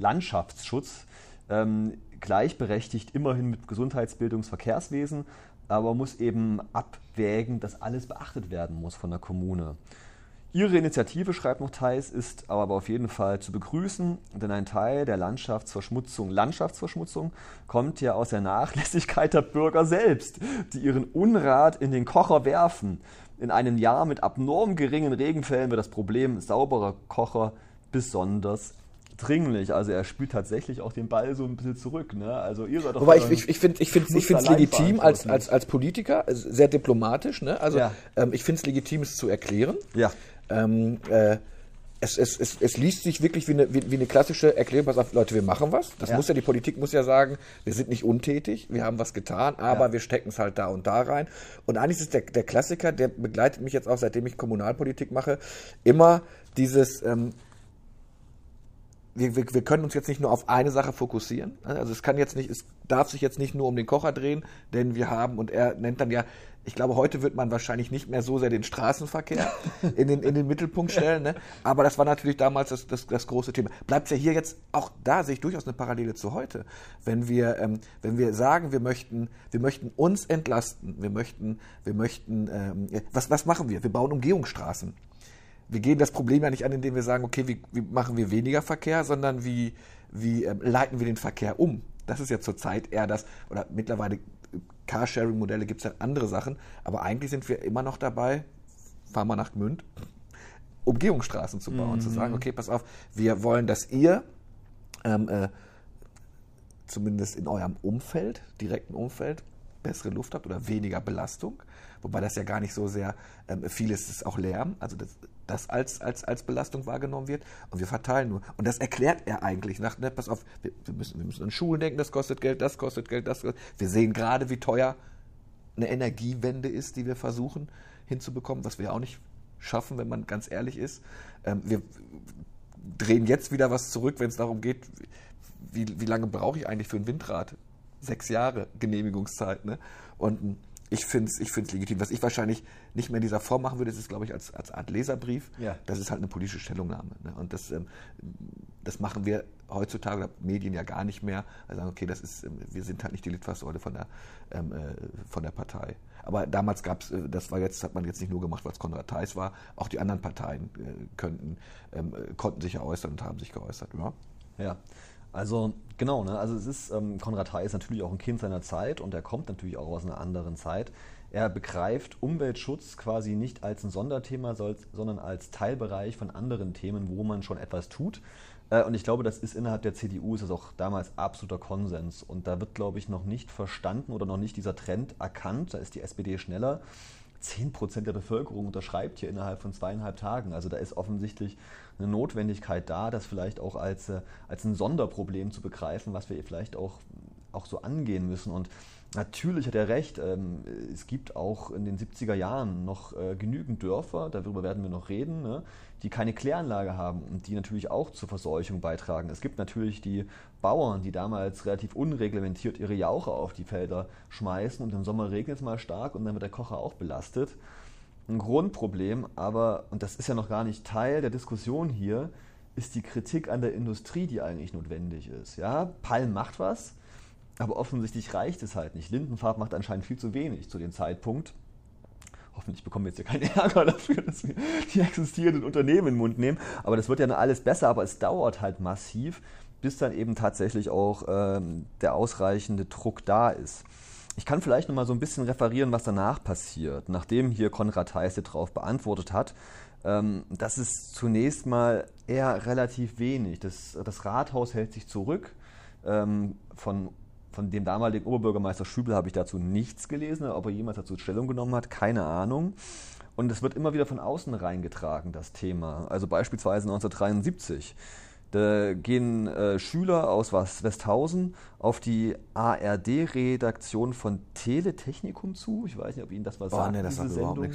Landschaftsschutz ähm, gleichberechtigt immerhin mit Gesundheitsbildungs-, Verkehrswesen, aber muss eben abwägen, dass alles beachtet werden muss von der Kommune. Ihre Initiative, schreibt noch Theis, ist aber auf jeden Fall zu begrüßen, denn ein Teil der Landschaftsverschmutzung, Landschaftsverschmutzung kommt ja aus der Nachlässigkeit der Bürger selbst, die ihren Unrat in den Kocher werfen. In einem Jahr mit abnorm geringen Regenfällen wird das Problem sauberer Kocher besonders dringlich. Also er spielt tatsächlich auch den Ball so ein bisschen zurück. Ne? Also ihr seid doch Wobei ich, ich, ich finde ich finde ich finde es legitim als, als, als Politiker, sehr diplomatisch. Ne? Also ja. ähm, ich finde es legitim, es zu erklären. Ja. Ähm, äh, es, es, es, es liest sich wirklich wie eine, wie, wie eine klassische Erklärung, pass auf, Leute, wir machen was. Das ja. muss ja, die Politik muss ja sagen, wir sind nicht untätig, wir haben was getan, aber ja. wir stecken es halt da und da rein. Und eigentlich ist der, der Klassiker, der begleitet mich jetzt auch, seitdem ich Kommunalpolitik mache, immer dieses, ähm, wir, wir, wir können uns jetzt nicht nur auf eine Sache fokussieren. Also es kann jetzt nicht, es darf sich jetzt nicht nur um den Kocher drehen, denn wir haben, und er nennt dann ja, ich glaube, heute wird man wahrscheinlich nicht mehr so sehr den Straßenverkehr in den, in den Mittelpunkt stellen, ne? aber das war natürlich damals das, das, das große Thema. Bleibt ja hier jetzt, auch da sehe ich durchaus eine Parallele zu heute. Wenn wir, ähm, wenn wir sagen, wir möchten, wir möchten uns entlasten, wir möchten, wir möchten, ähm, was, was machen wir? Wir bauen Umgehungsstraßen wir gehen das Problem ja nicht an, indem wir sagen, okay, wie, wie machen wir weniger Verkehr, sondern wie, wie ähm, leiten wir den Verkehr um? Das ist ja zurzeit eher das, oder mittlerweile Carsharing-Modelle gibt es ja andere Sachen, aber eigentlich sind wir immer noch dabei, fahren wir nach Gmünd, Umgehungsstraßen zu bauen, mhm. zu sagen, okay, pass auf, wir wollen, dass ihr ähm, äh, zumindest in eurem Umfeld, direkten Umfeld, bessere Luft habt oder weniger Belastung. Wobei das ja gar nicht so sehr, ähm, vieles ist auch Lärm, also das, das als, als, als Belastung wahrgenommen wird. Und wir verteilen nur. Und das erklärt er eigentlich. Nach, ne, pass auf, wir, wir, müssen, wir müssen an Schulen denken, das kostet Geld, das kostet Geld, das kostet Wir sehen gerade, wie teuer eine Energiewende ist, die wir versuchen hinzubekommen, was wir auch nicht schaffen, wenn man ganz ehrlich ist. Ähm, wir drehen jetzt wieder was zurück, wenn es darum geht, wie, wie lange brauche ich eigentlich für ein Windrad? Sechs Jahre Genehmigungszeit. Ne? Und ich finde es ich find's legitim. Was ich wahrscheinlich nicht mehr in dieser Form machen würde, ist es, glaube ich, als, als Art Leserbrief. Ja. Das ist halt eine politische Stellungnahme. Ne? Und das, ähm, das machen wir heutzutage, Medien ja gar nicht mehr. Also sagen, okay, das ist, ähm, wir sind halt nicht die Litfaßsäule von der, ähm, äh, von der Partei. Aber damals gab es, äh, das war jetzt, hat man jetzt nicht nur gemacht, weil es Konrad Theis war, auch die anderen Parteien äh, könnten, ähm, äh, konnten sich ja äußern und haben sich geäußert. Ja. ja. Also genau, ne? also es ist, ähm, Konrad Hay ist natürlich auch ein Kind seiner Zeit und er kommt natürlich auch aus einer anderen Zeit. Er begreift Umweltschutz quasi nicht als ein Sonderthema, sondern als Teilbereich von anderen Themen, wo man schon etwas tut. Äh, und ich glaube, das ist innerhalb der CDU, ist das auch damals absoluter Konsens. Und da wird, glaube ich, noch nicht verstanden oder noch nicht dieser Trend erkannt. Da ist die SPD schneller. 10 Prozent der Bevölkerung unterschreibt hier innerhalb von zweieinhalb Tagen. Also da ist offensichtlich eine Notwendigkeit da, das vielleicht auch als, äh, als ein Sonderproblem zu begreifen, was wir vielleicht auch, auch so angehen müssen. Und natürlich hat er recht, ähm, es gibt auch in den 70er Jahren noch äh, genügend Dörfer, darüber werden wir noch reden, ne, die keine Kläranlage haben und die natürlich auch zur Verseuchung beitragen. Es gibt natürlich die Bauern, die damals relativ unreglementiert ihre Jauche auf die Felder schmeißen und im Sommer regnet es mal stark und dann wird der Kocher auch belastet ein Grundproblem, aber, und das ist ja noch gar nicht Teil der Diskussion hier, ist die Kritik an der Industrie, die eigentlich notwendig ist. Ja, Palm macht was, aber offensichtlich reicht es halt nicht. Lindenfarb macht anscheinend viel zu wenig zu dem Zeitpunkt. Hoffentlich bekommen wir jetzt ja keinen Ärger dafür, dass wir die existierenden Unternehmen in den Mund nehmen. Aber das wird ja alles besser, aber es dauert halt massiv, bis dann eben tatsächlich auch ähm, der ausreichende Druck da ist. Ich kann vielleicht noch mal so ein bisschen referieren, was danach passiert, nachdem hier Konrad Heise darauf beantwortet hat. Ähm, das ist zunächst mal eher relativ wenig. Das, das Rathaus hält sich zurück. Ähm, von, von dem damaligen Oberbürgermeister Schübel habe ich dazu nichts gelesen, ob er jemals dazu Stellung genommen hat, keine Ahnung. Und es wird immer wieder von außen reingetragen, das Thema. Also beispielsweise 1973 da gehen äh, Schüler aus Westhausen auf die ARD-Redaktion von Teletechnikum zu. Ich weiß nicht, ob Ihnen das was oh, sagt, nee, das diese Sendung.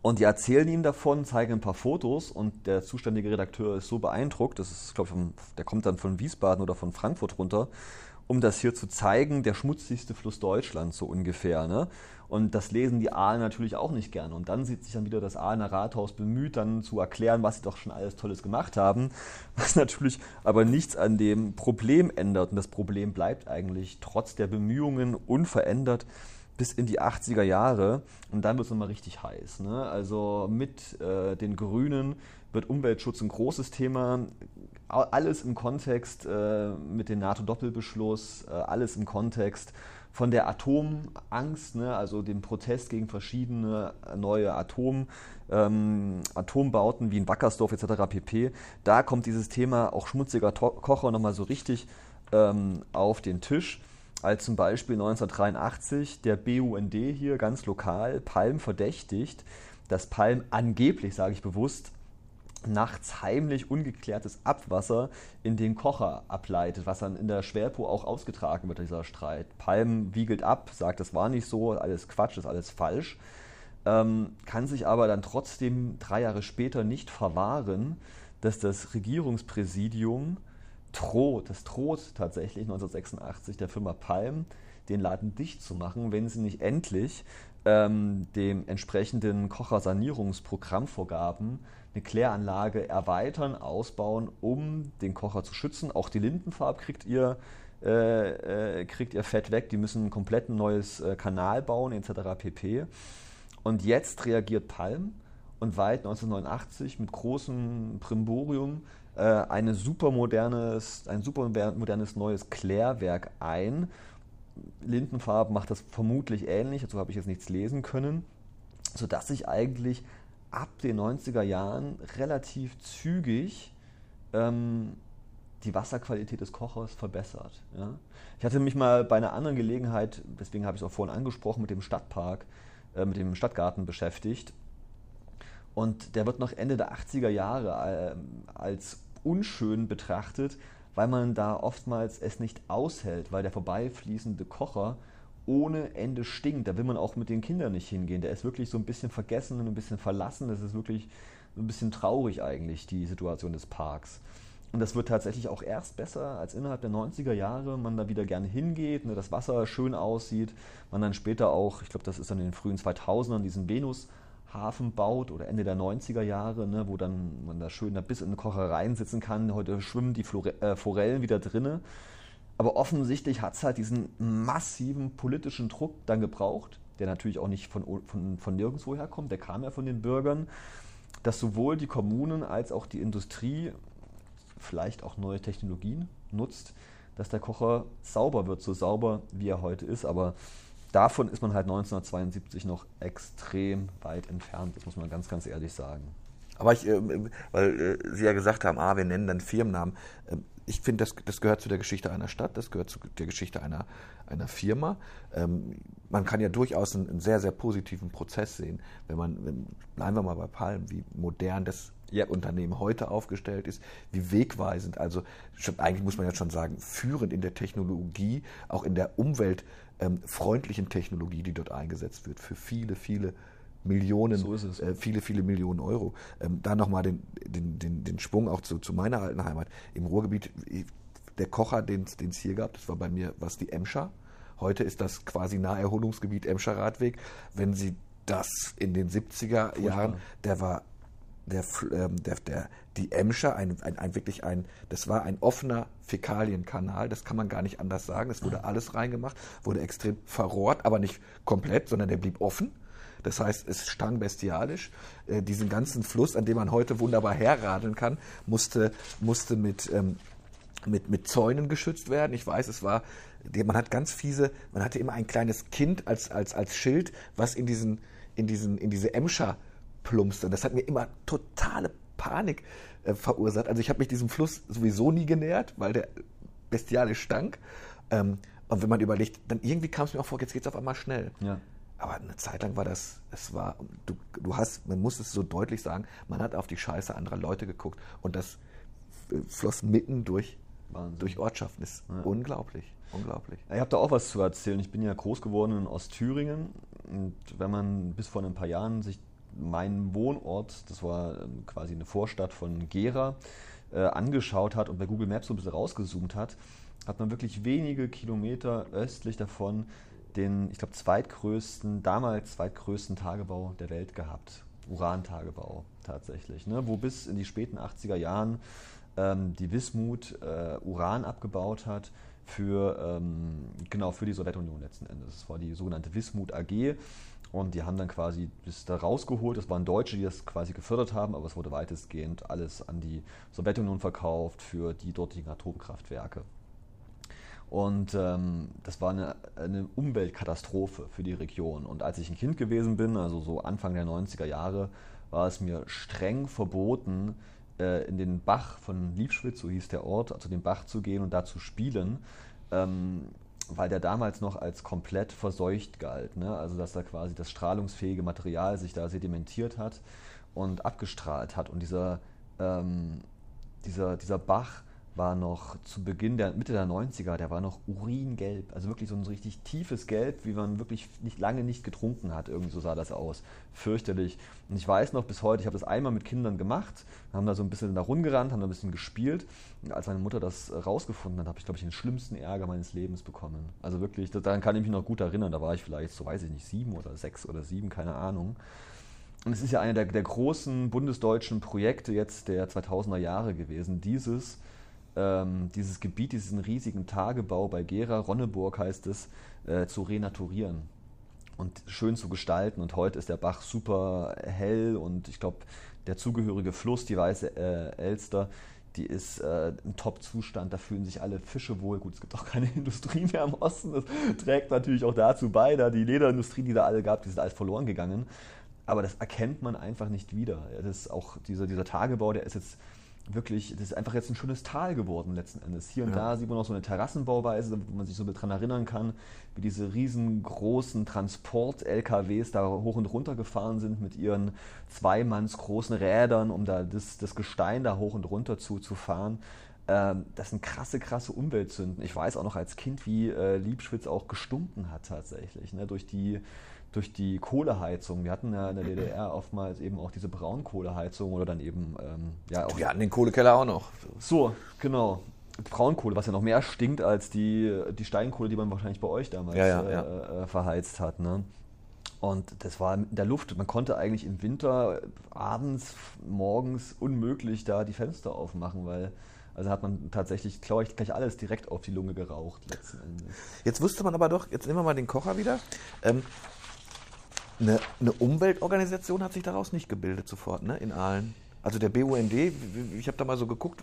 Und die erzählen ihm davon, zeigen ein paar Fotos und der zuständige Redakteur ist so beeindruckt, das ist, glaube ich, der kommt dann von Wiesbaden oder von Frankfurt runter, um das hier zu zeigen, der schmutzigste Fluss Deutschlands so ungefähr. Ne? Und das lesen die Aalen natürlich auch nicht gerne. Und dann sieht sich dann wieder das Aalener Rathaus bemüht, dann zu erklären, was sie doch schon alles Tolles gemacht haben, was natürlich aber nichts an dem Problem ändert. Und das Problem bleibt eigentlich trotz der Bemühungen unverändert bis in die 80er Jahre. Und dann wird es nochmal richtig heiß. Ne? Also mit äh, den Grünen wird Umweltschutz ein großes Thema alles im Kontext äh, mit dem NATO-Doppelbeschluss, äh, alles im Kontext von der Atomangst, ne, also dem Protest gegen verschiedene neue Atom, ähm, Atombauten wie in Wackersdorf etc. pp. Da kommt dieses Thema auch schmutziger to Kocher nochmal so richtig ähm, auf den Tisch. Als zum Beispiel 1983 der BUND hier ganz lokal Palm verdächtigt, dass Palm angeblich, sage ich bewusst, nachts heimlich ungeklärtes Abwasser in den Kocher ableitet, was dann in der Schwerpo auch ausgetragen wird, dieser Streit. Palm wiegelt ab, sagt, das war nicht so, alles Quatsch, ist alles falsch, ähm, kann sich aber dann trotzdem drei Jahre später nicht verwahren, dass das Regierungspräsidium droht, das droht tatsächlich 1986 der Firma Palm, den Laden dicht zu machen, wenn sie nicht endlich ähm, dem entsprechenden Kochersanierungsprogrammvorgaben eine Kläranlage erweitern, ausbauen, um den Kocher zu schützen. Auch die Lindenfarb kriegt ihr, äh, äh, kriegt ihr Fett weg. Die müssen ein komplett neues äh, Kanal bauen, etc. pp. Und jetzt reagiert Palm und weiht 1989 mit großem Primborium äh, eine supermodernes, ein supermodernes neues Klärwerk ein. Lindenfarb macht das vermutlich ähnlich, dazu habe ich jetzt nichts lesen können, sodass sich eigentlich ab den 90er Jahren relativ zügig ähm, die Wasserqualität des Kochers verbessert. Ja? Ich hatte mich mal bei einer anderen Gelegenheit, deswegen habe ich es auch vorhin angesprochen, mit dem Stadtpark, äh, mit dem Stadtgarten beschäftigt. Und der wird noch Ende der 80er Jahre äh, als unschön betrachtet, weil man da oftmals es nicht aushält, weil der vorbeifließende Kocher ohne Ende stinkt. Da will man auch mit den Kindern nicht hingehen. Der ist wirklich so ein bisschen vergessen und ein bisschen verlassen. Das ist wirklich ein bisschen traurig eigentlich, die Situation des Parks. Und das wird tatsächlich auch erst besser, als innerhalb der 90er Jahre man da wieder gerne hingeht, ne, das Wasser schön aussieht, man dann später auch, ich glaube, das ist dann in den frühen 2000ern, diesen Venushafen baut oder Ende der 90er Jahre, ne, wo dann man da schön da bis in Kochereien sitzen kann. Heute schwimmen die Flore äh, Forellen wieder drinne. Aber offensichtlich hat es halt diesen massiven politischen Druck dann gebraucht, der natürlich auch nicht von, von, von nirgendwo herkommt, der kam ja von den Bürgern, dass sowohl die Kommunen als auch die Industrie vielleicht auch neue Technologien nutzt, dass der Kocher sauber wird, so sauber wie er heute ist. Aber davon ist man halt 1972 noch extrem weit entfernt, das muss man ganz, ganz ehrlich sagen. Aber ich, äh, weil äh, Sie ja gesagt haben, ah, wir nennen dann Firmennamen. Ich finde, das, das gehört zu der Geschichte einer Stadt, das gehört zu der Geschichte einer, einer Firma. Ähm, man kann ja durchaus einen, einen, sehr, sehr positiven Prozess sehen, wenn man, wenn, bleiben wir mal bei Palm, wie modern das ja. Unternehmen heute aufgestellt ist, wie wegweisend, also schon, eigentlich muss man ja schon sagen, führend in der Technologie, auch in der umweltfreundlichen ähm, Technologie, die dort eingesetzt wird, für viele, viele Millionen, so äh, viele, viele Millionen Euro. Ähm, da nochmal den, den, den, den Sprung auch zu, zu meiner alten Heimat. Im Ruhrgebiet, der Kocher, den es hier gab, das war bei mir, was die Emscher. Heute ist das quasi Naherholungsgebiet Emscher Radweg. Wenn Sie das in den 70er Furchtbar. Jahren, der war der, ähm, der, der, die Emscher, ein, ein, ein, wirklich ein, das war ein offener Fäkalienkanal, das kann man gar nicht anders sagen. Es wurde alles reingemacht, wurde extrem verrohrt, aber nicht komplett, sondern der blieb offen. Das heißt, es stank bestialisch. Äh, diesen ganzen Fluss, an dem man heute wunderbar herradeln kann, musste, musste mit, ähm, mit, mit Zäunen geschützt werden. Ich weiß, es war, man hat ganz fiese, man hatte immer ein kleines Kind als, als, als Schild, was in diesen, in diesen, in diese Emscher plumpste. Das hat mir immer totale Panik äh, verursacht. Also ich habe mich diesem Fluss sowieso nie genähert, weil der bestialisch stank. Ähm, und wenn man überlegt, dann irgendwie kam es mir auch vor, jetzt geht es auf einmal schnell. Ja. Aber eine Zeit lang war das, es war, du, du hast, man muss es so deutlich sagen, man hat auf die Scheiße anderer Leute geguckt. Und das äh, floss mitten durch, durch Ortschaften. Das ist ja. unglaublich. Unglaublich. Ich habe da auch was zu erzählen. Ich bin ja groß geworden in Ostthüringen. Und wenn man bis vor ein paar Jahren sich meinen Wohnort, das war ähm, quasi eine Vorstadt von Gera, äh, angeschaut hat und bei Google Maps so ein bisschen rausgezoomt hat, hat man wirklich wenige Kilometer östlich davon den, ich glaube, zweitgrößten, damals zweitgrößten Tagebau der Welt gehabt. Urantagebau tatsächlich, ne? wo bis in die späten 80er Jahren ähm, die Wismut äh, Uran abgebaut hat für, ähm, genau, für die Sowjetunion letzten Endes. Das war die sogenannte Wismut AG und die haben dann quasi das da rausgeholt. Das waren Deutsche, die das quasi gefördert haben, aber es wurde weitestgehend alles an die Sowjetunion verkauft für die dortigen Atomkraftwerke. Und ähm, das war eine, eine, Umweltkatastrophe für die Region. Und als ich ein Kind gewesen bin, also so Anfang der 90er Jahre, war es mir streng verboten, äh, in den Bach von Liebschwitz, so hieß der Ort, also den Bach zu gehen und da zu spielen. Ähm, weil der damals noch als komplett verseucht galt. Ne? Also dass da quasi das strahlungsfähige Material sich da sedimentiert hat und abgestrahlt hat. Und dieser, ähm, dieser, dieser Bach war noch zu Beginn der Mitte der 90er, der war noch uringelb, also wirklich so ein richtig tiefes Gelb, wie man wirklich nicht lange nicht getrunken hat. Irgendwie so sah das aus. Fürchterlich. Und ich weiß noch bis heute, ich habe das einmal mit Kindern gemacht, haben da so ein bisschen da rumgerannt, haben da ein bisschen gespielt. Und als meine Mutter das rausgefunden hat, habe ich, glaube ich, den schlimmsten Ärger meines Lebens bekommen. Also wirklich, daran kann ich mich noch gut erinnern. Da war ich vielleicht, so weiß ich nicht, sieben oder sechs oder sieben, keine Ahnung. Und es ist ja einer der, der großen bundesdeutschen Projekte jetzt der 2000er Jahre gewesen, dieses ähm, dieses Gebiet, diesen riesigen Tagebau bei Gera, Ronneburg heißt es, äh, zu renaturieren. und schön zu gestalten. Und heute ist der Bach super hell und ich glaube, der zugehörige Fluss, die Weiße äh, Elster, die ist äh, im Top-Zustand, da fühlen sich alle Fische wohl. Gut, es gibt auch keine Industrie mehr im Osten, das trägt natürlich auch dazu bei, da die Lederindustrie, die da alle gab, die ist alles verloren gegangen. Aber das erkennt man einfach nicht wieder. Das ist auch dieser, dieser Tagebau, der ist jetzt wirklich, das ist einfach jetzt ein schönes Tal geworden letzten Endes. Hier und ja. da sieht man noch so eine Terrassenbauweise, wo man sich so daran erinnern kann, wie diese riesengroßen Transport-LKWs da hoch und runter gefahren sind mit ihren zweimanns großen Rädern, um da das, das Gestein da hoch und runter zu, zu fahren. Ähm, das sind krasse, krasse Umweltsünden. Ich weiß auch noch als Kind, wie äh, Liebschwitz auch gestunken hat tatsächlich, ne, durch die durch die Kohleheizung. Wir hatten ja in der DDR oftmals eben auch diese Braunkohleheizung oder dann eben, ähm, ja auch. Wir hatten den Kohlekeller auch noch. So, genau. Braunkohle, was ja noch mehr stinkt als die, die Steinkohle, die man wahrscheinlich bei euch damals ja, ja. Äh, äh, verheizt hat. Ne? Und das war in der Luft. Man konnte eigentlich im Winter abends, morgens unmöglich da die Fenster aufmachen, weil also hat man tatsächlich, glaube ich, gleich alles direkt auf die Lunge geraucht letzten Endes. Jetzt wusste man aber doch, jetzt nehmen wir mal den Kocher wieder. Ähm, eine, eine, Umweltorganisation hat sich daraus nicht gebildet sofort, ne, in Aalen. Also der BUND, ich habe da mal so geguckt,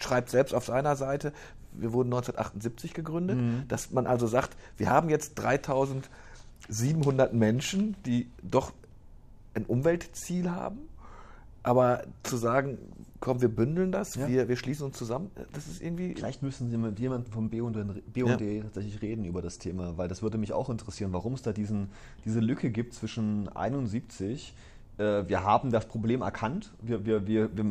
schreibt selbst auf seiner Seite, wir wurden 1978 gegründet, mhm. dass man also sagt, wir haben jetzt 3700 Menschen, die doch ein Umweltziel haben, aber zu sagen, komm, wir bündeln das, ja. wir, wir schließen uns zusammen. Das ist irgendwie. Vielleicht müssen Sie mit jemandem vom BUND, BUND ja. tatsächlich reden über das Thema, weil das würde mich auch interessieren, warum es da diesen, diese Lücke gibt zwischen 71 äh, wir haben das Problem erkannt. Wir, wir, wir, wir,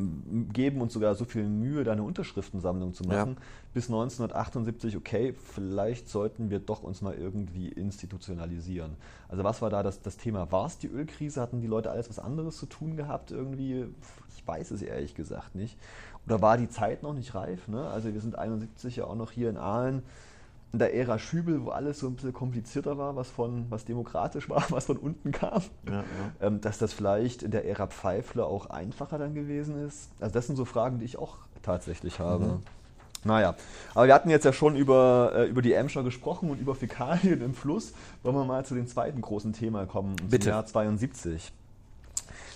geben uns sogar so viel Mühe, da eine Unterschriftensammlung zu machen. Ja. Bis 1978, okay, vielleicht sollten wir doch uns mal irgendwie institutionalisieren. Also was war da das, das Thema? War es die Ölkrise? Hatten die Leute alles was anderes zu tun gehabt irgendwie? Ich weiß es ehrlich gesagt nicht. Oder war die Zeit noch nicht reif? Ne? Also wir sind 71 ja auch noch hier in Aalen in der Ära Schübel, wo alles so ein bisschen komplizierter war, was, von, was demokratisch war, was von unten kam, ja, ja. Ähm, dass das vielleicht in der Ära Pfeifle auch einfacher dann gewesen ist. Also das sind so Fragen, die ich auch tatsächlich habe. Mhm. Naja, aber wir hatten jetzt ja schon über, äh, über die Emscher gesprochen und über Fäkalien im Fluss. Wollen wir mal zu dem zweiten großen Thema kommen, Bitte. zum Jahr 72.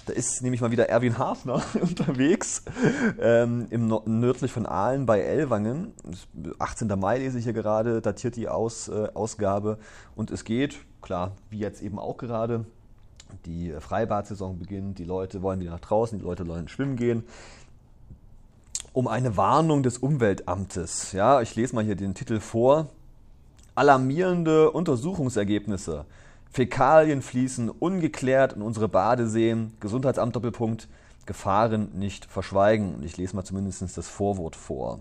Da ist nämlich mal wieder Erwin Hafner unterwegs, ähm, im nördlich von Aalen bei Ellwangen. 18. Mai lese ich hier gerade, datiert die Aus, äh, Ausgabe. Und es geht, klar, wie jetzt eben auch gerade, die Freibad-Saison beginnt, die Leute wollen wieder nach draußen, die Leute wollen schwimmen gehen. Um eine Warnung des Umweltamtes. Ja, ich lese mal hier den Titel vor. Alarmierende Untersuchungsergebnisse Fäkalien fließen ungeklärt in unsere Badeseen. Gesundheitsamt Doppelpunkt. Gefahren nicht verschweigen. Und ich lese mal zumindest das Vorwort vor.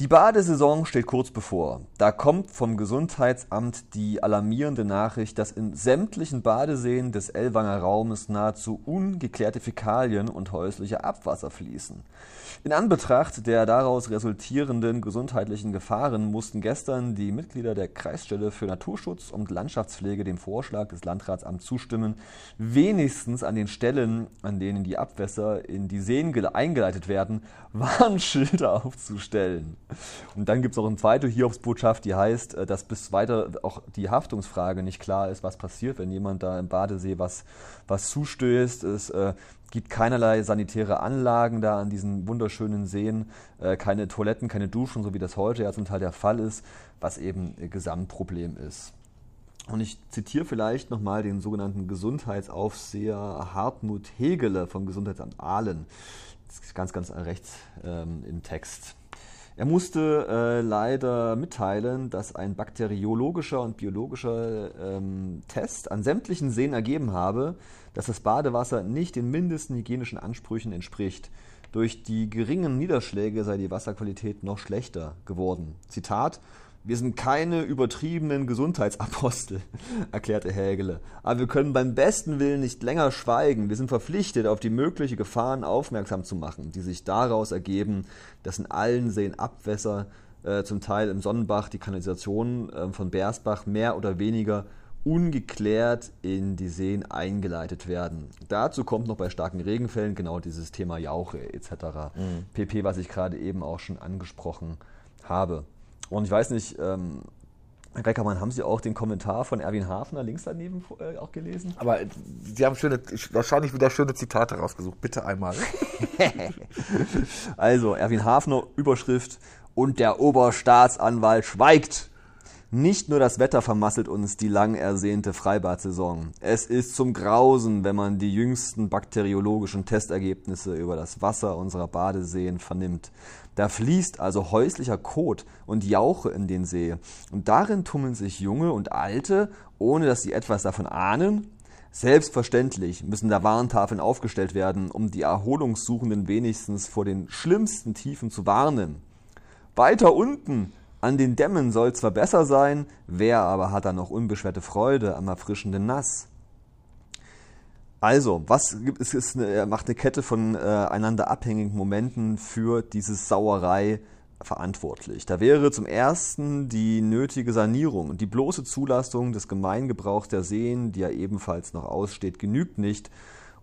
Die Badesaison steht kurz bevor. Da kommt vom Gesundheitsamt die alarmierende Nachricht, dass in sämtlichen Badeseen des Ellwanger Raumes nahezu ungeklärte Fäkalien und häusliche Abwasser fließen. In Anbetracht der daraus resultierenden gesundheitlichen Gefahren mussten gestern die Mitglieder der Kreisstelle für Naturschutz und Landschaftspflege dem Vorschlag des Landratsamts zustimmen, wenigstens an den Stellen, an denen die Abwässer in die Seen eingeleitet werden, Warnschilder aufzustellen. Und dann gibt es auch eine zweite Hiobsbotschaft, die heißt, äh, dass bis weiter auch die Haftungsfrage nicht klar ist, was passiert, wenn jemand da im Badesee was, was zustößt. Es äh, gibt keinerlei sanitäre Anlagen da an diesen wunderschönen Seen, äh, keine Toiletten, keine Duschen, so wie das heute ja zum Teil der Fall ist, was eben ein Gesamtproblem ist. Und ich zitiere vielleicht nochmal den sogenannten Gesundheitsaufseher Hartmut Hegele vom Gesundheitsamt Aalen. Das ist ganz, ganz rechts ähm, im Text. Er musste äh, leider mitteilen, dass ein bakteriologischer und biologischer ähm, Test an sämtlichen Seen ergeben habe, dass das Badewasser nicht den mindesten hygienischen Ansprüchen entspricht. Durch die geringen Niederschläge sei die Wasserqualität noch schlechter geworden. Zitat wir sind keine übertriebenen Gesundheitsapostel, erklärte Hägele. Aber wir können beim besten Willen nicht länger schweigen. Wir sind verpflichtet, auf die möglichen Gefahren aufmerksam zu machen, die sich daraus ergeben, dass in allen Seen Abwässer, äh, zum Teil im Sonnenbach, die Kanalisation äh, von Bersbach mehr oder weniger ungeklärt in die Seen eingeleitet werden. Dazu kommt noch bei starken Regenfällen genau dieses Thema Jauche etc. Mhm. PP, was ich gerade eben auch schon angesprochen habe. Und ich weiß nicht, ähm, Herr Reckermann, haben Sie auch den Kommentar von Erwin Hafner links daneben äh, auch gelesen? Aber äh, Sie haben schöne, wahrscheinlich wieder schöne Zitate rausgesucht. Bitte einmal. also, Erwin Hafner, Überschrift, und der Oberstaatsanwalt schweigt. Nicht nur das Wetter vermasselt uns die lang ersehnte Freibad-Saison. Es ist zum Grausen, wenn man die jüngsten bakteriologischen Testergebnisse über das Wasser unserer Badeseen vernimmt. Da fließt also häuslicher Kot und Jauche in den See. Und darin tummeln sich Junge und Alte, ohne dass sie etwas davon ahnen. Selbstverständlich müssen da Warntafeln aufgestellt werden, um die Erholungssuchenden wenigstens vor den schlimmsten Tiefen zu warnen. Weiter unten an den Dämmen soll zwar besser sein, wer aber hat da noch unbeschwerte Freude am erfrischenden Nass? Also, was gibt es? Ist eine, macht eine Kette von äh, einander abhängigen Momenten für diese Sauerei verantwortlich. Da wäre zum ersten die nötige Sanierung und die bloße Zulassung des Gemeingebrauchs der Seen, die ja ebenfalls noch aussteht, genügt nicht,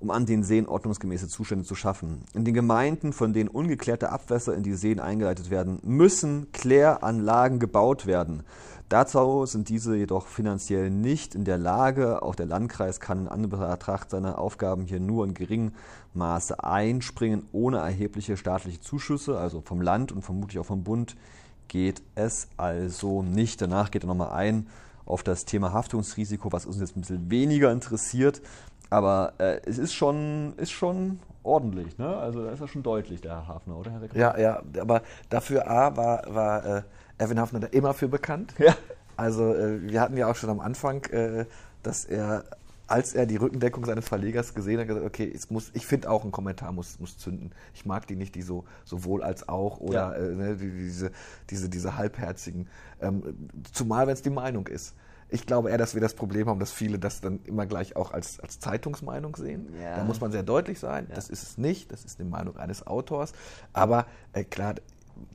um an den Seen ordnungsgemäße Zustände zu schaffen. In den Gemeinden, von denen ungeklärte Abwässer in die Seen eingeleitet werden, müssen Kläranlagen gebaut werden. Dazu sind diese jedoch finanziell nicht in der Lage. Auch der Landkreis kann in Anbetracht seiner Aufgaben hier nur in geringem Maße einspringen, ohne erhebliche staatliche Zuschüsse, also vom Land und vermutlich auch vom Bund geht es also nicht. Danach geht er nochmal ein auf das Thema Haftungsrisiko, was uns jetzt ein bisschen weniger interessiert. Aber äh, es ist schon, ist schon ordentlich, ne? Also da ist er schon deutlich, der Herr Hafner, oder Herr Rekord? Ja, ja, aber dafür A war, war äh, Erwin Hafner da immer für bekannt. Ja. Also äh, wir hatten ja auch schon am Anfang, äh, dass er, als er die Rückendeckung seines Verlegers gesehen hat, gesagt, okay, es muss, ich finde auch ein Kommentar muss, muss zünden. Ich mag die nicht, die so sowohl als auch oder ja. äh, ne, die, diese, diese, diese halbherzigen. Ähm, zumal wenn es die Meinung ist. Ich glaube eher, dass wir das Problem haben, dass viele das dann immer gleich auch als, als Zeitungsmeinung sehen. Ja. Da muss man sehr deutlich sein. Ja. Das ist es nicht. Das ist die Meinung eines Autors. Aber äh, klar,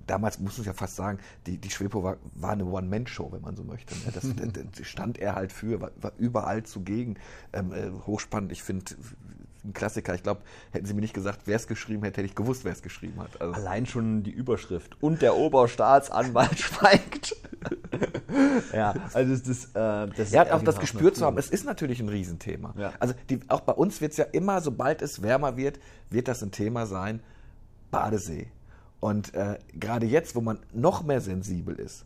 damals muss ich ja fast sagen, die, die Schwepo war, war eine One-Man-Show, wenn man so möchte. Ne? Das, das, stand er halt für, war, war überall zugegen. Ähm, äh, hochspannend, ich finde, ein Klassiker. Ich glaube, hätten Sie mir nicht gesagt, wer es geschrieben hätte, hätte ich gewusst, wer es geschrieben hat. Also Allein schon die Überschrift. Und der Oberstaatsanwalt schweigt. ja, also das, das, äh, das Er hat auch das Gespür zu haben, es ist natürlich ein Riesenthema. Ja. Also die, auch bei uns wird es ja immer, sobald es wärmer wird, wird das ein Thema sein, Badesee. Und äh, gerade jetzt, wo man noch mehr sensibel ist,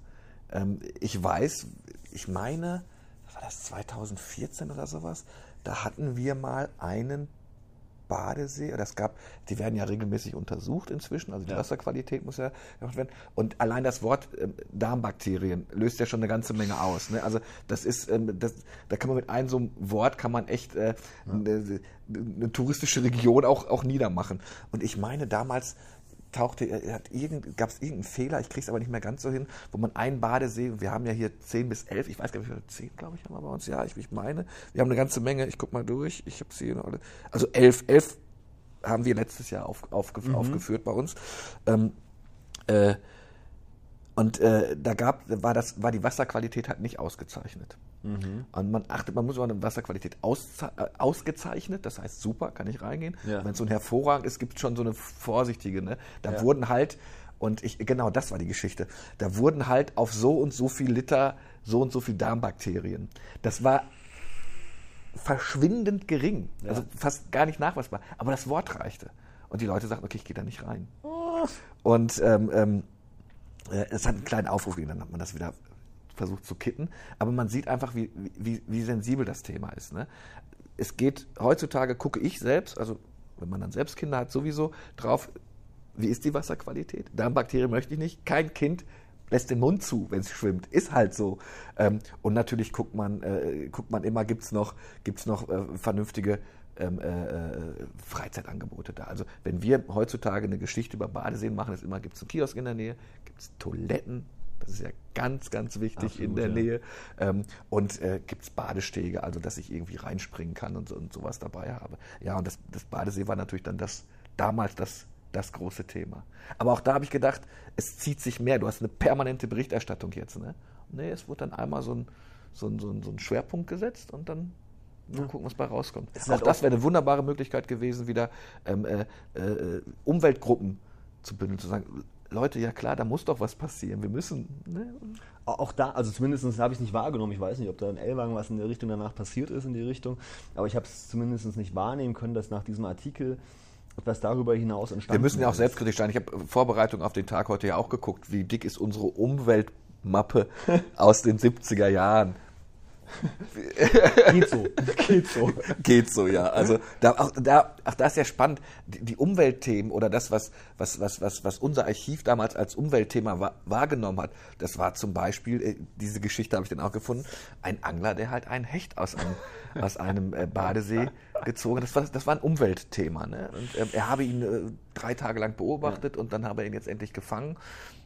ähm, ich weiß, ich meine, war das 2014 oder sowas, da hatten wir mal einen Badesee, oder es gab, die werden ja regelmäßig untersucht inzwischen, also die ja. Wasserqualität muss ja gemacht werden. Und allein das Wort äh, Darmbakterien löst ja schon eine ganze Menge aus. Ne? Also das ist, ähm, das, da kann man mit einem so einem Wort kann man echt äh, ja. eine, eine, touristische Region auch, auch niedermachen. Und ich meine damals, tauchte, irgend, gab es irgendeinen Fehler, ich kriege es aber nicht mehr ganz so hin, wo man einen Badesee, wir haben ja hier 10 bis 11, ich weiß gar nicht, wie viele, 10 glaube ich haben wir bei uns, ja, ich, ich meine, wir haben eine ganze Menge, ich gucke mal durch, ich habe sie noch alle, also 11, 11 haben wir letztes Jahr auf, auf, mhm. aufgeführt bei uns. Ähm, äh, und äh, da gab, war, das, war die Wasserqualität halt nicht ausgezeichnet. Mhm. Und man achtet, man muss auch eine Wasserqualität aus, äh, ausgezeichnet, das heißt super, kann ich reingehen. Ja. Wenn es so ein hervorragend ist, gibt es schon so eine vorsichtige. Ne? Da ja. wurden halt, und ich, genau das war die Geschichte, da wurden halt auf so und so viel Liter so und so viel Darmbakterien. Das war verschwindend gering, ja. also fast gar nicht nachweisbar. Aber das Wort reichte. Und die Leute sagten, okay, ich gehe da nicht rein. Oh. Und ähm, ähm, äh, es hat einen kleinen Aufruf gegeben, dann hat man das wieder versucht zu kitten. Aber man sieht einfach, wie, wie, wie sensibel das Thema ist. Ne? Es geht heutzutage, gucke ich selbst, also wenn man dann selbst Kinder hat, sowieso drauf, wie ist die Wasserqualität? Darmbakterien möchte ich nicht. Kein Kind lässt den Mund zu, wenn es schwimmt. Ist halt so. Ähm, und natürlich guckt man, äh, guckt man immer, gibt es noch, gibt's noch äh, vernünftige ähm, äh, äh, Freizeitangebote da. Also wenn wir heutzutage eine Geschichte über Badeseen machen, ist immer, gibt es einen Kiosk in der Nähe, gibt es Toiletten, das ist ja ganz, ganz wichtig Absolut, in der ja. Nähe. Ähm, und äh, gibt es Badestege, also dass ich irgendwie reinspringen kann und, so, und sowas dabei habe. Ja, und das, das Badesee war natürlich dann das damals das, das große Thema. Aber auch da habe ich gedacht, es zieht sich mehr. Du hast eine permanente Berichterstattung jetzt. Ne? Nee, es wurde dann einmal so ein, so ein, so ein, so ein Schwerpunkt gesetzt und dann Mal gucken, was bei rauskommt. Auch halt das wäre eine wunderbare Möglichkeit gewesen, wieder ähm, äh, äh, Umweltgruppen zu bündeln, zu sagen, Leute, ja klar, da muss doch was passieren. Wir müssen. Ne? Auch da, also zumindest habe ich es nicht wahrgenommen. Ich weiß nicht, ob da in Ellwagen was in der Richtung danach passiert ist, in die Richtung. Aber ich habe es zumindest nicht wahrnehmen können, dass nach diesem Artikel etwas darüber hinaus entstanden Wir müssen ja auch selbstkritisch sein. Ich habe Vorbereitung auf den Tag heute ja auch geguckt, wie dick ist unsere Umweltmappe aus den 70er Jahren. Geht so. Geht so. Geht so, ja. Also da, auch, da, ach, da ist ja spannend, die, die, Umweltthemen oder das, was, was, was, was, was unser Archiv damals als Umweltthema wa wahrgenommen hat, das war zum Beispiel, äh, diese Geschichte habe ich dann auch gefunden, ein Angler, der halt einen Hecht aus einem, aus einem äh, Badesee gezogen hat. Das war, das war ein Umweltthema. Ne? Und äh, er habe ihn äh, drei Tage lang beobachtet ja. und dann habe er ihn jetzt endlich gefangen.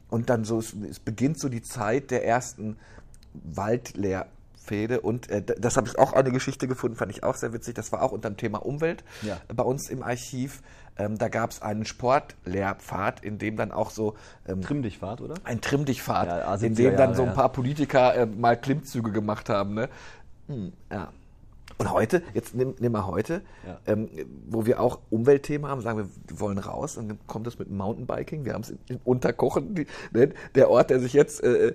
Und dann so, es, es beginnt so die Zeit der ersten Waldlehr Fehde. Und äh, das habe ich auch eine Geschichte gefunden, fand ich auch sehr witzig. Das war auch unter dem Thema Umwelt ja. bei uns im Archiv. Ähm, da gab es einen Sportlehrpfad, in dem dann auch so. Ähm, Trimmdichtpfad, oder? Ein Trimmdichtpfad, ja, in dem dann so ein paar Politiker äh, mal Klimmzüge gemacht haben. Ne? Hm, ja. Und heute, jetzt nimm, nimm mal heute, ja. ähm, wo wir auch Umweltthemen haben, sagen wir, wir wollen raus, und dann kommt das mit Mountainbiking. Wir haben es in, in Unterkochen, die, ne? der Ort, der sich jetzt äh, äh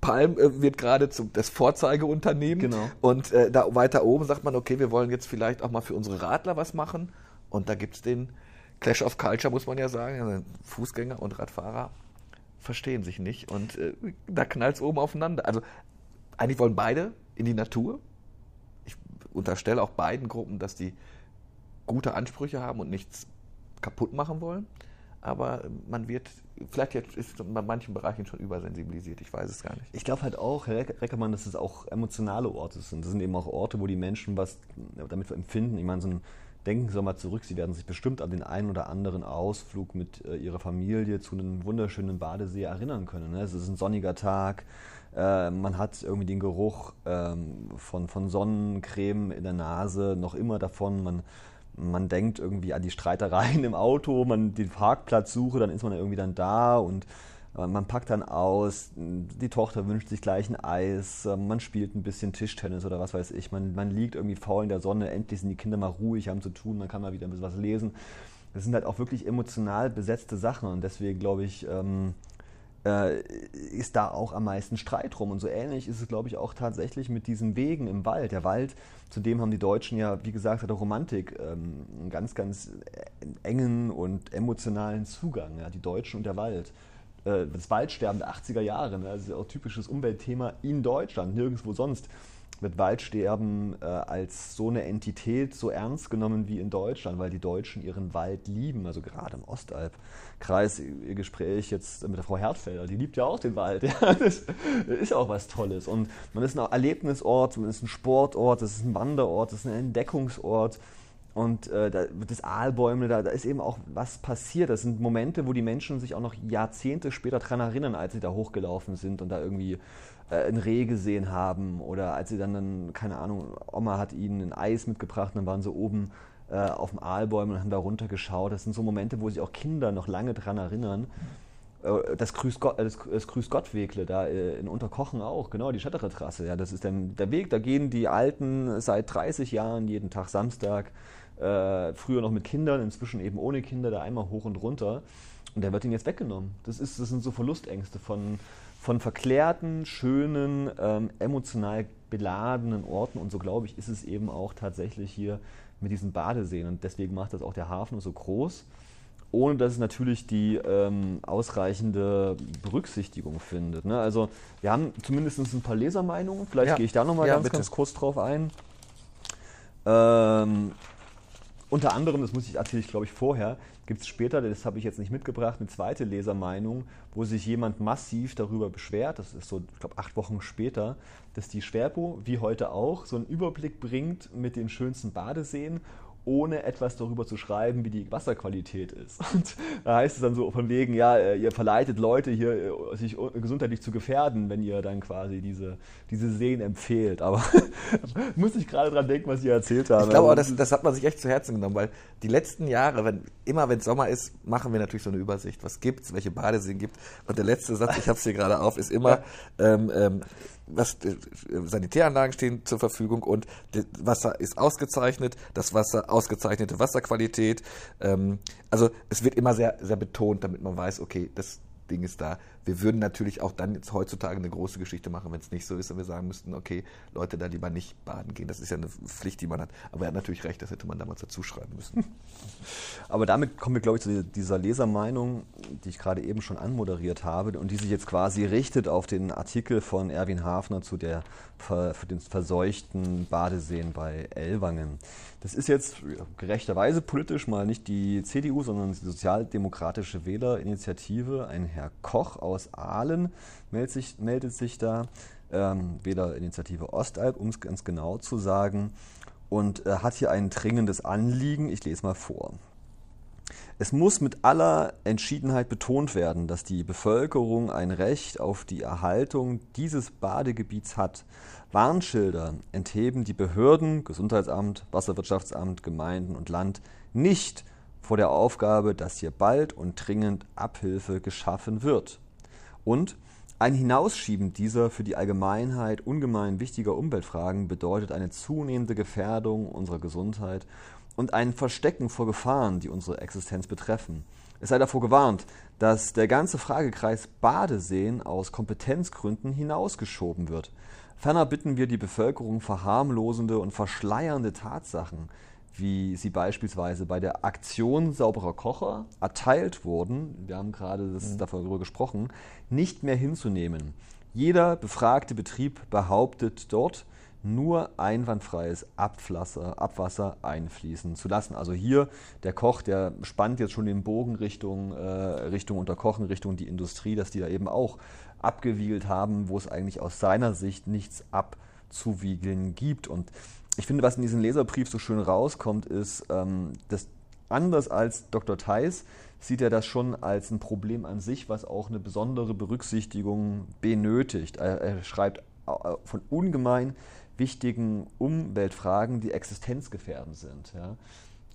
Palm äh, wird gerade zum das Vorzeigeunternehmen. Genau. Und äh, da weiter oben sagt man, okay, wir wollen jetzt vielleicht auch mal für unsere Radler was machen. Und da gibt es den Clash of Culture, muss man ja sagen. Also Fußgänger und Radfahrer verstehen sich nicht. Und äh, da knallt es oben aufeinander. Also eigentlich wollen beide in die Natur. Unterstelle auch beiden Gruppen, dass die gute Ansprüche haben und nichts kaputt machen wollen aber man wird, vielleicht jetzt ist man in manchen Bereichen schon übersensibilisiert, ich weiß es gar nicht. Ich glaube halt auch, Herr Reckermann, dass es auch emotionale Orte sind. Das sind eben auch Orte, wo die Menschen was damit empfinden. Ich meine, so ein Denken Sie mal zurück, Sie werden sich bestimmt an den einen oder anderen Ausflug mit äh, Ihrer Familie zu einem wunderschönen Badesee erinnern können. Ne? Es ist ein sonniger Tag, äh, man hat irgendwie den Geruch ähm, von, von Sonnencreme in der Nase noch immer davon, man man denkt irgendwie an die Streitereien im Auto, man den Parkplatz suche, dann ist man irgendwie dann da und äh, man packt dann aus, die Tochter wünscht sich gleich ein Eis, äh, man spielt ein bisschen Tischtennis oder was weiß ich, man, man liegt irgendwie faul in der Sonne, endlich sind die Kinder mal ruhig, haben zu tun, man kann mal wieder ein bisschen was lesen. Das sind halt auch wirklich emotional besetzte Sachen und deswegen glaube ich, ähm, äh, ist da auch am meisten Streit drum. Und so ähnlich ist es, glaube ich, auch tatsächlich mit diesen Wegen im Wald. Der Wald, zu dem haben die Deutschen ja, wie gesagt, hat der Romantik ähm, einen ganz, ganz engen und emotionalen Zugang. Ja, die Deutschen und der Wald. Äh, das Waldsterben der 80er Jahre, ne, das ist ja auch typisches Umweltthema in Deutschland, nirgendwo sonst wird Waldsterben äh, als so eine Entität so ernst genommen wie in Deutschland, weil die Deutschen ihren Wald lieben, also gerade im Ostalbkreis, ihr Gespräch jetzt mit der Frau Hertfelder, die liebt ja auch den Wald, ja, das ist auch was Tolles. Und man ist ein Erlebnisort, man ist ein Sportort, das ist ein Wanderort, das ist ein Entdeckungsort. Und äh, da, das Aalbäume, da, da ist eben auch was passiert. Das sind Momente, wo die Menschen sich auch noch Jahrzehnte später daran erinnern, als sie da hochgelaufen sind und da irgendwie äh, ein Reh gesehen haben oder als sie dann, dann, keine Ahnung, Oma hat ihnen ein Eis mitgebracht und dann waren sie oben äh, auf dem Aalbäumen und haben da runtergeschaut. Das sind so Momente, wo sich auch Kinder noch lange daran erinnern. Äh, das Grüß Gott, das, das Grüß Gott Wegle da äh, in Unterkochen auch, genau, die Schatterer Trasse. Ja, das ist der, der Weg, da gehen die Alten seit 30 Jahren jeden Tag Samstag, äh, früher noch mit Kindern, inzwischen eben ohne Kinder, da einmal hoch und runter. Und der wird ihnen jetzt weggenommen. Das, ist, das sind so Verlustängste von, von verklärten, schönen, ähm, emotional beladenen Orten. Und so glaube ich, ist es eben auch tatsächlich hier mit diesen Badeseen. Und deswegen macht das auch der Hafen so groß, ohne dass es natürlich die ähm, ausreichende Berücksichtigung findet. Ne? Also wir haben zumindest ein paar Lesermeinungen. Vielleicht ja. gehe ich da nochmal ja, ganz, ganz kurz drauf ein. Ähm, unter anderem, das muss ich erzähle ich glaube ich vorher, gibt es später, das habe ich jetzt nicht mitgebracht, eine zweite Lesermeinung, wo sich jemand massiv darüber beschwert, das ist so, ich glaube, acht Wochen später, dass die Schwerpo, wie heute auch, so einen Überblick bringt mit den schönsten Badeseen ohne etwas darüber zu schreiben, wie die Wasserqualität ist. Und da heißt es dann so von wegen, ja, äh, ihr verleitet Leute hier, äh, sich gesundheitlich zu gefährden, wenn ihr dann quasi diese, diese Seen empfehlt. Aber muss ich gerade dran denken, was ihr erzählt habt. Ich glaube, also, das, das hat man sich echt zu Herzen genommen, weil die letzten Jahre, wenn immer wenn Sommer ist, machen wir natürlich so eine Übersicht. Was gibt's, welche Badeseen gibt. Und der letzte Satz, ich habe es hier gerade auf, ist immer, ähm, ähm, was, äh, Sanitäranlagen stehen zur Verfügung und das Wasser ist ausgezeichnet, das Wasser, ausgezeichnete Wasserqualität. Ähm, also es wird immer sehr, sehr betont, damit man weiß, okay, das, Ding ist da. Wir würden natürlich auch dann jetzt heutzutage eine große Geschichte machen, wenn es nicht so ist und wir sagen müssten, okay, Leute, da lieber nicht baden gehen. Das ist ja eine Pflicht, die man hat. Aber er hat natürlich recht, das hätte man damals dazu schreiben müssen. Aber damit kommen wir, glaube ich, zu dieser Lesermeinung, die ich gerade eben schon anmoderiert habe und die sich jetzt quasi richtet auf den Artikel von Erwin Hafner zu der für den verseuchten Badeseen bei Ellwangen. Das ist jetzt gerechterweise politisch mal nicht die CDU, sondern die Sozialdemokratische Wählerinitiative. Ein Herr Koch aus Aalen meldet sich, meldet sich da. Ähm, Wählerinitiative Ostalb, um es ganz genau zu sagen. Und äh, hat hier ein dringendes Anliegen. Ich lese mal vor. Es muss mit aller Entschiedenheit betont werden, dass die Bevölkerung ein Recht auf die Erhaltung dieses Badegebiets hat. Warnschilder entheben die Behörden, Gesundheitsamt, Wasserwirtschaftsamt, Gemeinden und Land nicht vor der Aufgabe, dass hier bald und dringend Abhilfe geschaffen wird. Und ein Hinausschieben dieser für die Allgemeinheit ungemein wichtiger Umweltfragen bedeutet eine zunehmende Gefährdung unserer Gesundheit und ein Verstecken vor Gefahren, die unsere Existenz betreffen. Es sei davor gewarnt, dass der ganze Fragekreis Badeseen aus Kompetenzgründen hinausgeschoben wird. Ferner bitten wir die Bevölkerung verharmlosende und verschleiernde Tatsachen, wie sie beispielsweise bei der Aktion sauberer Kocher erteilt wurden, wir haben gerade das, mhm. darüber gesprochen, nicht mehr hinzunehmen. Jeder befragte Betrieb behauptet dort, nur einwandfreies Abwasser, Abwasser einfließen zu lassen. Also hier der Koch, der spannt jetzt schon den Bogen Richtung, äh, Richtung Unterkochen, Richtung die Industrie, dass die da eben auch abgewiegelt haben, wo es eigentlich aus seiner Sicht nichts abzuwiegeln gibt. Und ich finde, was in diesem Leserbrief so schön rauskommt, ist, ähm, dass anders als Dr. Theis sieht er das schon als ein Problem an sich, was auch eine besondere Berücksichtigung benötigt. Er, er schreibt äh, von ungemein wichtigen Umweltfragen, die existenzgefährdend sind. Ja.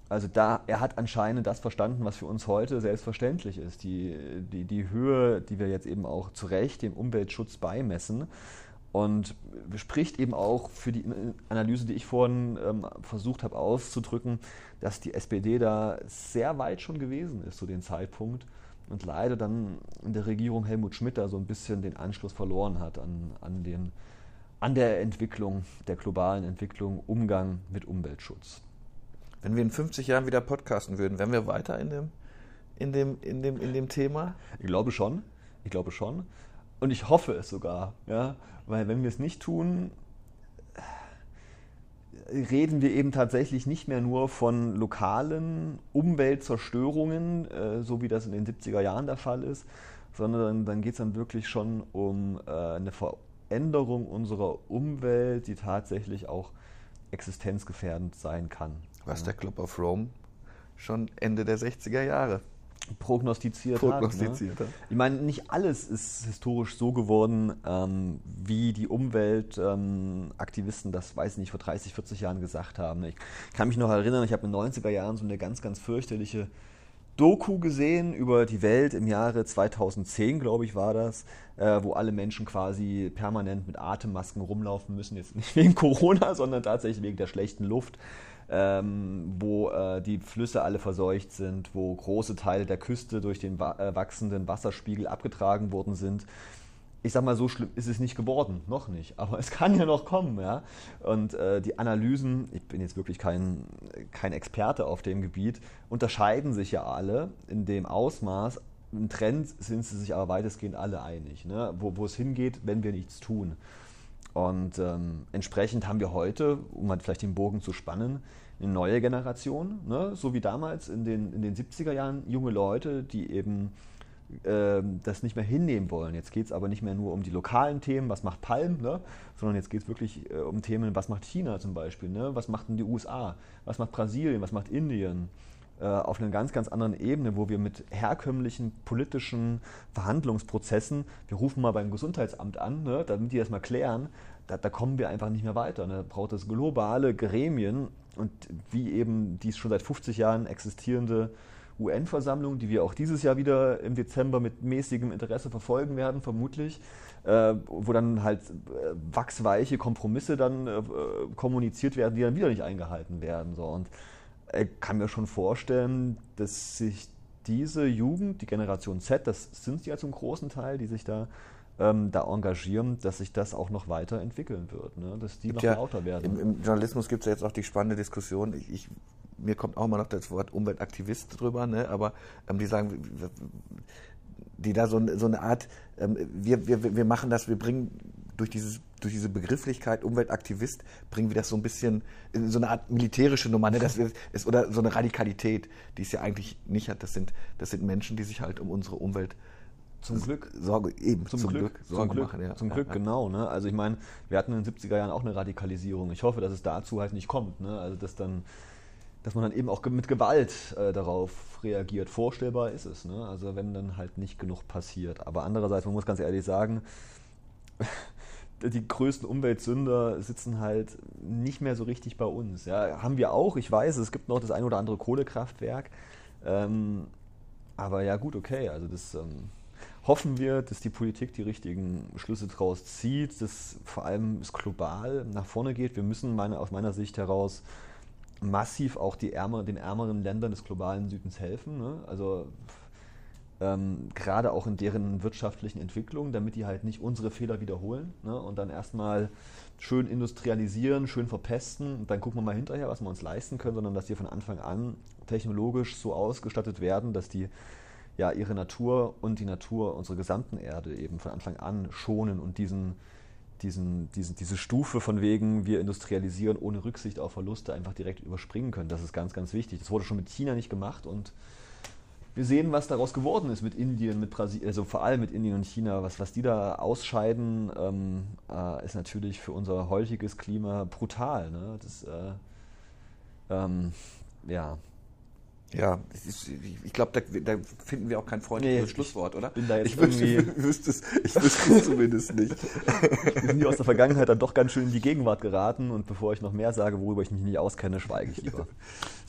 Also da, er hat anscheinend das verstanden, was für uns heute selbstverständlich ist. Die, die, die Höhe, die wir jetzt eben auch zu Recht dem Umweltschutz beimessen. Und spricht eben auch für die Analyse, die ich vorhin ähm, versucht habe auszudrücken, dass die SPD da sehr weit schon gewesen ist zu dem Zeitpunkt und leider dann in der Regierung Helmut Schmidt da so ein bisschen den Anschluss verloren hat an, an den an der Entwicklung, der globalen Entwicklung, Umgang mit Umweltschutz. Wenn wir in 50 Jahren wieder podcasten würden, wären wir weiter in dem, in dem, in dem, in dem Thema? Ich glaube schon. Ich glaube schon. Und ich hoffe es sogar. Ja? Weil wenn wir es nicht tun, reden wir eben tatsächlich nicht mehr nur von lokalen Umweltzerstörungen, äh, so wie das in den 70er Jahren der Fall ist, sondern dann geht es dann wirklich schon um äh, eine Verordnung Änderung unserer Umwelt, die tatsächlich auch existenzgefährdend sein kann. Was der Club of Rome schon Ende der 60er Jahre prognostiziert, prognostiziert hat. Ne? Ich meine, nicht alles ist historisch so geworden, ähm, wie die Umweltaktivisten ähm, das, weiß ich nicht, vor 30, 40 Jahren gesagt haben. Ich kann mich noch erinnern, ich habe in den 90er Jahren so eine ganz, ganz fürchterliche Doku gesehen über die Welt im Jahre 2010, glaube ich, war das, äh, wo alle Menschen quasi permanent mit Atemmasken rumlaufen müssen. Jetzt nicht wegen Corona, sondern tatsächlich wegen der schlechten Luft, ähm, wo äh, die Flüsse alle verseucht sind, wo große Teile der Küste durch den wa äh, wachsenden Wasserspiegel abgetragen worden sind ich sag mal, so schlimm ist es nicht geworden, noch nicht, aber es kann ja noch kommen, ja. Und äh, die Analysen, ich bin jetzt wirklich kein, kein Experte auf dem Gebiet, unterscheiden sich ja alle in dem Ausmaß. Im Trend sind sie sich aber weitestgehend alle einig, ne? wo, wo es hingeht, wenn wir nichts tun. Und ähm, entsprechend haben wir heute, um halt vielleicht den Bogen zu spannen, eine neue Generation, ne? so wie damals in den, in den 70er Jahren, junge Leute, die eben ähm, das nicht mehr hinnehmen wollen. Jetzt geht es aber nicht mehr nur um die lokalen Themen, was macht Palm, ne? sondern jetzt geht es wirklich äh, um Themen, was macht China zum Beispiel, ne? was macht denn die USA, was macht Brasilien, was macht Indien. Äh, auf einer ganz, ganz anderen Ebene, wo wir mit herkömmlichen politischen Verhandlungsprozessen, wir rufen mal beim Gesundheitsamt an, ne? damit die das mal klären, da, da, kommen wir einfach nicht mehr weiter. Ne? Da braucht es globale Gremien und wie eben die schon seit 50 Jahren existierende UN-Versammlung, die wir auch dieses Jahr wieder im Dezember mit mäßigem Interesse verfolgen werden, vermutlich, äh, wo dann halt äh, wachsweiche Kompromisse dann äh, kommuniziert werden, die dann wieder nicht eingehalten werden. So. Und ich kann mir schon vorstellen, dass sich diese Jugend, die Generation Z, das sind sie ja zum großen Teil, die sich da ähm, da engagieren, dass sich das auch noch weiterentwickeln wird, ne? dass die noch ja, lauter werden. Im, Im, Journalismus gibt es ja jetzt auch die spannende Diskussion. Ich, ich, mir kommt auch immer noch das Wort Umweltaktivist drüber, ne? aber ähm, die sagen, die da so, so eine Art, ähm, wir, wir, wir machen das, wir bringen durch, dieses, durch diese Begrifflichkeit Umweltaktivist, bringen wir das so ein bisschen in so eine Art militärische Nummer, ne? das ist, oder so eine Radikalität, die es ja eigentlich nicht hat. Das sind, das sind Menschen, die sich halt um unsere Umwelt zum Glück. Sorge, eben, zum, zum Glück, Glück, Sorge zum Glück, machen. Ja. Zum ja, Glück, ja. genau. Ne? Also ich meine, wir hatten in den 70er Jahren auch eine Radikalisierung. Ich hoffe, dass es dazu halt nicht kommt. Ne? Also dass dann dass man dann eben auch mit Gewalt äh, darauf reagiert. Vorstellbar ist es, ne? also wenn dann halt nicht genug passiert. Aber andererseits, man muss ganz ehrlich sagen, die größten Umweltsünder sitzen halt nicht mehr so richtig bei uns. Ja, haben wir auch, ich weiß, es gibt noch das ein oder andere Kohlekraftwerk. Ähm, aber ja, gut, okay. Also das ähm, hoffen wir, dass die Politik die richtigen Schlüsse daraus zieht, dass vor allem es global nach vorne geht. Wir müssen meine, aus meiner Sicht heraus massiv auch die ärmer, den ärmeren Ländern des globalen Südens helfen. Ne? Also ähm, gerade auch in deren wirtschaftlichen Entwicklung, damit die halt nicht unsere Fehler wiederholen ne? und dann erstmal schön industrialisieren, schön verpesten und dann gucken wir mal hinterher, was wir uns leisten können, sondern dass die von Anfang an technologisch so ausgestattet werden, dass die ja ihre Natur und die Natur unserer gesamten Erde eben von Anfang an schonen und diesen diesen, diesen, diese Stufe von wegen, wir industrialisieren ohne Rücksicht auf Verluste einfach direkt überspringen können. Das ist ganz, ganz wichtig. Das wurde schon mit China nicht gemacht und wir sehen, was daraus geworden ist mit Indien, mit Brasilien, also vor allem mit Indien und China. Was, was die da ausscheiden, ähm, äh, ist natürlich für unser heutiges Klima brutal. Ne? Das, äh, ähm, ja, ja, ich glaube, da, da, finden wir auch kein freundliches nee, Schlusswort, oder? Bin da jetzt ich wüsste, wüsste es, ich wüsste es zumindest nicht. Wir sind hier aus der Vergangenheit dann doch ganz schön in die Gegenwart geraten und bevor ich noch mehr sage, worüber ich mich nicht auskenne, schweige ich lieber.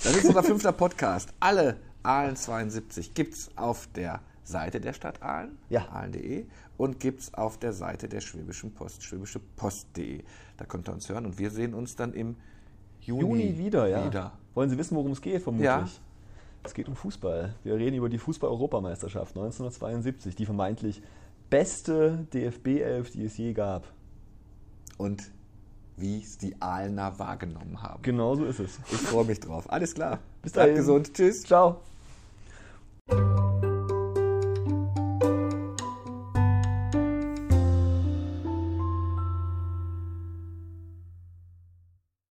Das ist unser fünfter Podcast. Alle Aalen 72 gibt es auf der Seite der Stadt Aalen, ja. aalen.de und gibt es auf der Seite der Schwäbischen Post, schwäbischepost.de. Da könnt ihr uns hören und wir sehen uns dann im Juni, Juni wieder, ja. Wieder. Wollen Sie wissen, worum es geht, vermutlich? Ja. Es geht um Fußball. Wir reden über die Fußball-Europameisterschaft 1972, die vermeintlich beste DFB-Elf, die es je gab. Und wie es die Aalener wahrgenommen haben. Genau so ist es. Ich freue mich drauf. Alles klar. Bis dahin. Bleibt gesund. Tschüss. Ciao.